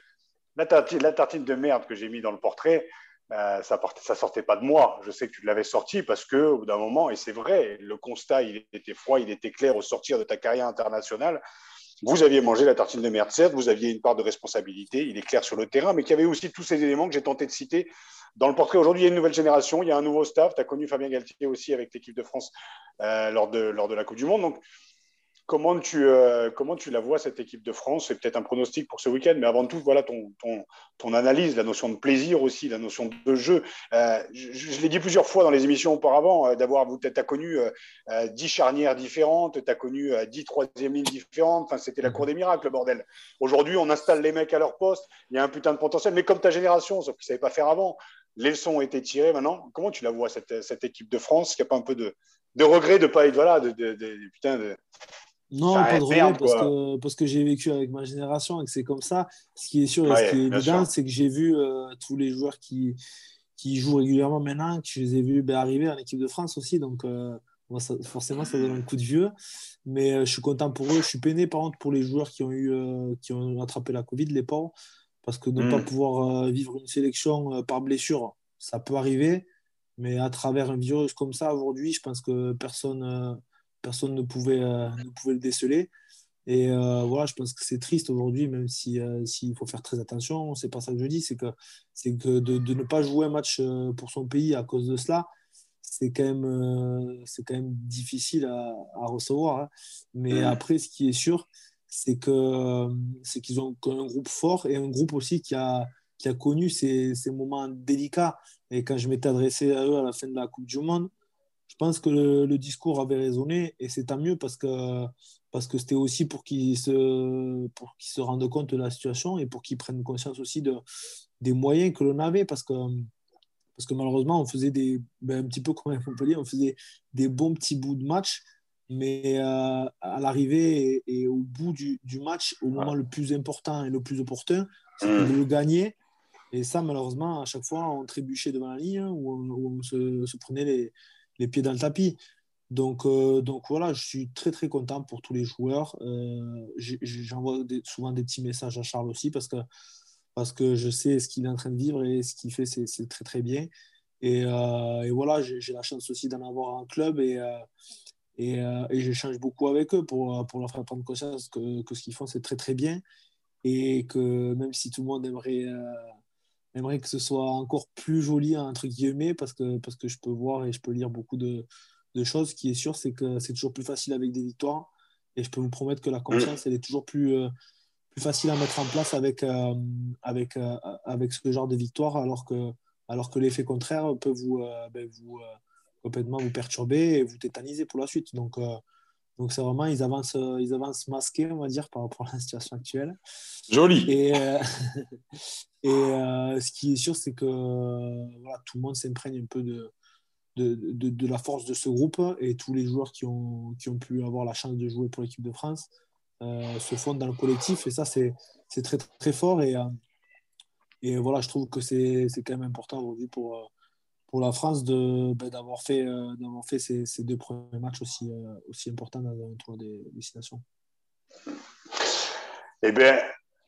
la tartine, la tartine de merde que j'ai mis dans le portrait, euh, ça, ça sortait pas de moi. Je sais que tu l'avais sorti parce que au bout d'un moment, et c'est vrai, le constat, il était froid, il était clair au sortir de ta carrière internationale. Vous aviez mangé la tartine de merde, certes, vous aviez une part de responsabilité, il est clair sur le terrain, mais qu'il y avait aussi tous ces éléments que j'ai tenté de citer dans le portrait, aujourd'hui, il y a une nouvelle génération, il y a un nouveau staff. Tu as connu Fabien Galtier aussi avec l'équipe de France euh, lors, de, lors de la Coupe du Monde. Comment tu, euh, comment tu la vois, cette équipe de France? C'est peut-être un pronostic pour ce week-end, mais avant tout, voilà ton, ton, ton, analyse, la notion de plaisir aussi, la notion de jeu. Euh, je, l'ai dit plusieurs fois dans les émissions auparavant, d'avoir, tu as connu dix charnières différentes, tu as connu dix troisième lignes différentes. Enfin, c'était la cour des miracles, le bordel. Aujourd'hui, on installe les mecs à leur poste, il y a un putain de potentiel, mais comme ta génération, sauf qu'ils ne savaient pas faire avant les leçons ont été tirées maintenant. Comment tu la vois, cette, cette équipe de France Qui a pas un peu de, de regret de ne pas être. Voilà, de, de, putain. Non, pas de regret parce que, parce que j'ai vécu avec ma génération et que c'est comme ça. Ce qui est sûr et ce qui est évident, c'est que j'ai vu euh, tous les joueurs qui, qui jouent régulièrement maintenant, que je les ai vus ben, arriver en équipe de France aussi. Donc, euh, forcément, ça donne un coup de vieux. Mais euh, je suis content pour eux. Je suis peiné, par contre, pour les joueurs qui ont, eu, qui ont attrapé la Covid, les pauvres parce que ne pas mm. pouvoir vivre une sélection par blessure, ça peut arriver. Mais à travers un virus comme ça, aujourd'hui, je pense que personne, personne ne, pouvait, ne pouvait le déceler. Et voilà, je pense que c'est triste aujourd'hui, même s'il si, faut faire très attention. C'est pas ça que je dis, c'est que, que de, de, ne pas jouer un match pour son pays à cause de cela, c'est quand, même, euh, c'est quand même difficile à, recevoir. Hein. Mais après, ce qui est sûr, c'est, que, c'est qu'ils ont un groupe fort et un groupe aussi qui a, qui a connu ces, ces moments délicats. Et quand je m'étais adressé à eux à la fin de la Coupe du Monde, je pense que le, discours avait résonné et c'est tant mieux parce que, parce que c'était aussi pour qu'ils se, pour qu'ils se rendent compte de la situation et pour qu'ils prennent conscience aussi de, des moyens que l'on avait. Parce que parce que malheureusement, on faisait des, ben, un petit peu comme à Montpellier, on faisait des bons petits bouts de match, mais euh, à l'arrivée et, au bout du, du, match, au moment le plus important et le plus opportun, c'était de le gagner. Et ça, malheureusement, à chaque fois, on trébuchait devant la ligne hein, ou on, se, prenait les, les, pieds dans le tapis. Donc, euh, donc voilà, je suis très très content pour tous les joueurs. Euh, j'envoie souvent des petits messages à Charles aussi parce que parce que je sais ce qu'il est en train de vivre et ce qu'il fait, c'est très très bien. Et, euh, et voilà, j'ai la chance aussi d'en avoir un club et, et, et j'échange beaucoup avec eux pour, pour leur faire prendre conscience que, que ce qu'ils font, c'est très très bien et que même si tout le monde aimerait, aimerait que ce soit encore plus joli, entre guillemets, parce que, parce que je peux voir et je peux lire beaucoup de, de choses, ce qui est sûr, c'est que c'est toujours plus facile avec des victoires. Et je peux vous promettre que la confiance, elle est toujours plus, plus facile à mettre en place avec, euh, avec, euh, avec ce genre de victoire, alors que, alors que l'effet contraire peut vous, euh, ben, vous complètement vous perturber et vous tétaniser pour la suite. Donc, donc c'est vraiment, ils avancent, ils avancent masqués, on va dire, par rapport à la situation actuelle. Joli. Et, et ce qui est sûr, c'est que voilà, tout le monde s'imprègne un peu de, de, de, de, la force de ce groupe et tous les joueurs qui ont, qui ont pu avoir la chance de jouer pour l'équipe de France euh, se fondent dans le collectif. Et ça, c'est très, très fort. Et, euh, et voilà, je trouve que c'est quand même important aujourd'hui pour, euh, pour la France ben, d'avoir fait, d'avoir fait ces, ces, deux premiers matchs aussi, aussi importants dans un tour des destinations. Eh bien,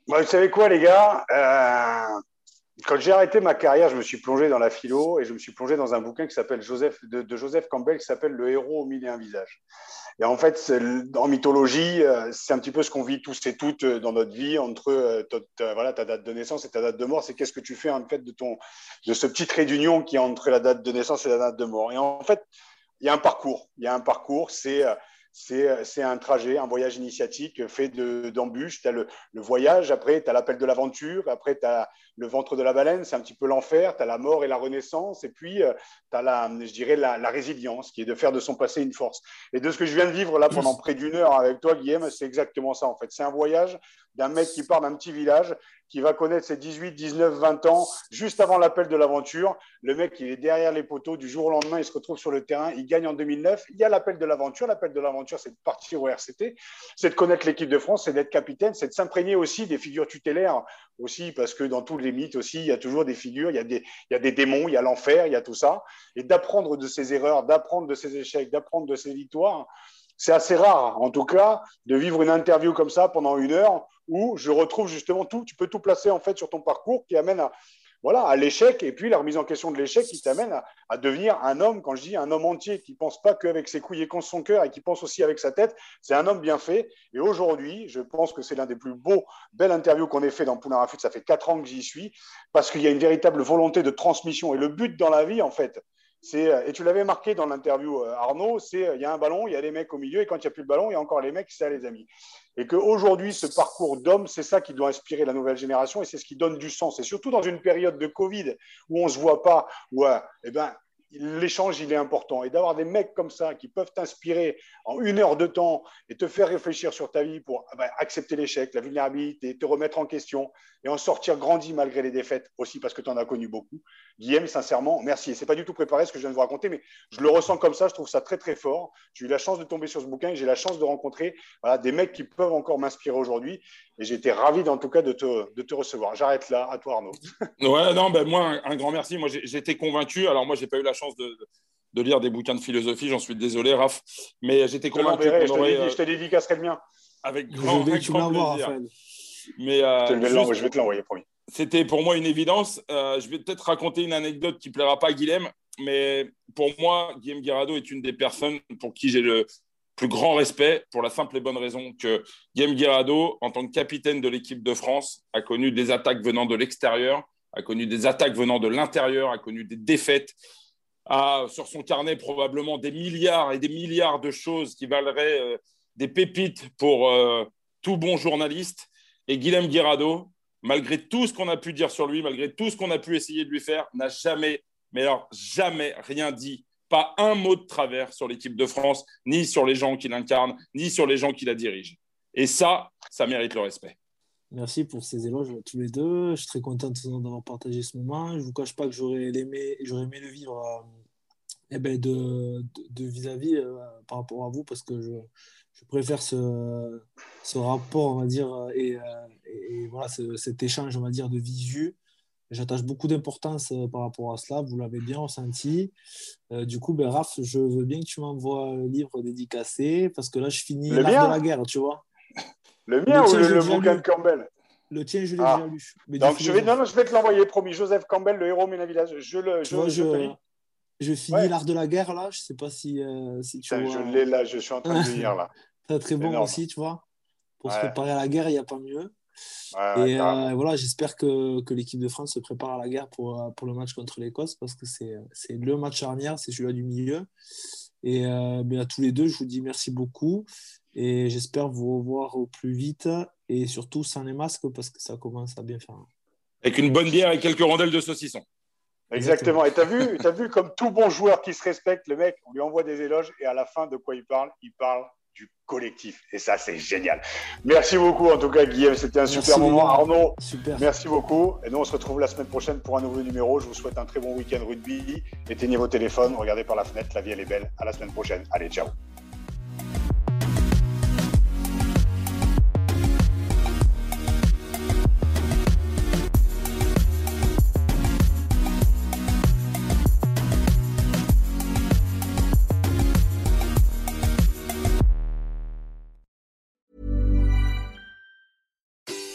vous savez quoi, les gars Quand j'ai arrêté ma carrière, je me suis plongé dans la philo et je me suis plongé dans un bouquin qui s'appelle Joseph, de, Joseph Campbell qui s'appelle Le héros au mille et un visages. Et en fait, en mythologie, euh, c'est un petit peu ce qu'on vit tous et toutes euh, dans notre vie entre euh, ta, ta date de naissance et ta date de mort. C'est qu'est-ce que tu fais en fait de, ton, de ce petit trait d'union qui est entre la date de naissance et la date de mort. Et en fait, il y a un parcours. Il y a un parcours. C'est c'est un trajet, un voyage initiatique fait d'embûches. tu as le, le, voyage, après tu as l'appel de l'aventure, après tu as le ventre de la baleine, c'est un petit peu l'enfer, tu as la mort et la renaissance, et puis euh, tu as la, je dirais, la, la, résilience, qui est de faire de son passé une force. Et de ce que je viens de vivre là pendant près d'une heure avec toi, Guillaume, c'est exactement ça en fait. C'est un voyage d'un mec qui part d'un petit village, qui va connaître ses 18, 19, 20 ans, juste avant l'appel de l'aventure. Le mec, il est derrière les poteaux, du jour au lendemain, il se retrouve sur le terrain, il gagne en 2009. Il y a l'appel de l'aventure. L'appel de l'aventure, c'est de partir au RCT, c'est de connaître l'équipe de France, c'est d'être capitaine, c'est de s'imprégner aussi des figures tutélaires aussi, parce que dans tous les mythes aussi, il y a toujours des figures, il y a des, il y a des démons, il y a l'enfer, il y a tout ça. Et d'apprendre de ses erreurs, d'apprendre de ses échecs, d'apprendre de ses victoires, c'est assez rare, en tout cas, de vivre une interview comme ça pendant une heure où je retrouve justement tout. Tu peux tout placer en fait sur ton parcours qui amène à, voilà, à l'échec et puis la remise en question de l'échec qui t'amène à, devenir un homme, quand je dis un homme entier, qui pense pas qu'avec ses couilles et contre son cœur et qui pense aussi avec sa tête, c'est un homme bien fait. Et aujourd'hui, je pense que c'est l'un des plus beaux, belles interviews qu'on ait fait dans Poulain Rafut. Ça fait quatre ans que j'y suis parce qu'il y a une véritable volonté de transmission et le but dans la vie, en fait, euh, et tu l'avais marqué dans l'interview, euh, Arnaud, c'est euh, il y a un ballon, il y a les mecs au milieu, et quand il n'y a plus de ballon, il y a encore les mecs, c'est les amis. Et qu'aujourd'hui, ce parcours d'homme, c'est ça qui doit inspirer la nouvelle génération, et c'est ce qui donne du sens. Et surtout dans une période de Covid où on ne se voit pas, où eh ben, l'échange, il est important. Et d'avoir des mecs comme ça qui peuvent t'inspirer en une heure de temps et te faire réfléchir sur ta vie pour ah ben, accepter l'échec, la vulnérabilité, te remettre en question et en sortir grandi malgré les défaites aussi parce que tu en as connu beaucoup. Guillaume, sincèrement, merci. Ce n'est pas du tout préparé ce que je viens de vous raconter, mais je le ressens comme ça. Je trouve ça très, très fort. J'ai eu la chance de tomber sur ce bouquin et j'ai la chance de rencontrer des mecs qui peuvent encore m'inspirer aujourd'hui. Et été ravi, en tout cas, de te, de te recevoir. J'arrête là. À toi, Arnaud. ouais, non, ben moi, un, grand merci. Moi, j'étais convaincu. Alors, moi, j'ai pas eu la chance de, de lire des bouquins de philosophie. J'en suis désolé, Raph. Mais j'étais convaincu. Je, je te dédicacerai le mien. Avec grand, grand plaisir. Mais, euh, je, je vais te l'envoyer, promis. c'était pour moi une évidence. Euh, je vais peut-être raconter une anecdote qui plaira pas à Guilhem, mais pour moi, Guillaume Guirado est une des personnes pour qui j'ai le plus grand respect pour la simple et bonne raison que Guillaume Guirado, en tant que capitaine de l'équipe de France, a connu des attaques venant de l'extérieur, a connu des attaques venant de l'intérieur, a connu des défaites, a sur son carnet probablement des milliards et des milliards de choses qui valeraient euh, des pépites pour euh, tout bon journaliste. Et Guillaume Guirado, malgré tout ce qu'on a pu dire sur lui, malgré tout ce qu'on a pu essayer de lui faire, n'a jamais, mais alors jamais rien dit, pas un mot de travers sur l'équipe de France, ni sur les gens qui l'incarnent, ni sur les gens qui la dirigent. Et ça, ça mérite le respect. Merci pour ces éloges tous les deux. Je suis très content d'avoir partagé ce moment. Je ne vous cache pas que j'aurais aimé, aimé le vivre euh, eh ben de vis-à-vis euh, par rapport à vous parce que je, préfère ce, rapport, on va dire, euh, et, et voilà, cet échange, on va dire, de visu. J'attache beaucoup d'importance par rapport à cela, vous l'avez bien ressenti. du coup, ben, Raph, je veux bien que tu m'envoies un livre dédicacé parce que là, je finis l'art de la guerre, tu vois. Le mien ou le, bouquin de Campbell? Le tien, je l'ai ah. déjà lu. Donc, je vais, non, je vais te l'envoyer, promis. Joseph Campbell, le héros Ménavillage. village. Je le. Je, je, je, finis l'art de la guerre, là. Je ne sais pas si, euh, si tu vois... Je l'ai là, je suis en train de lire, là. C'est très bon aussi, tu vois. Pour se préparer à la guerre, il n'y a pas mieux. Et euh, voilà, j'espère que, que l'équipe de France se prépare à la guerre pour, euh, pour le match contre l'Écosse parce que c'est le match charnière, c'est celui-là du milieu. Et ben, à tous les deux, je vous dis merci beaucoup. Et j'espère vous revoir au plus vite et surtout sans les masques parce que ça commence à bien faire. Avec une bonne bière et quelques rondelles de saucisson. Exactement. Et tu as vu, as vu comme tout bon joueur qui se respecte, le mec, on lui envoie des éloges et à la fin, de quoi il parle? Il parle du collectif. Et ça, c'est génial. Merci beaucoup, en tout cas, Guillaume. C'était un super moment. Arnaud, super. merci beaucoup. Et nous, on se retrouve la semaine prochaine pour un nouveau numéro. Je vous souhaite un très bon week-end rugby. Éteignez vos téléphones, regardez par la fenêtre. La vie, elle est belle. À la semaine prochaine. Allez, ciao.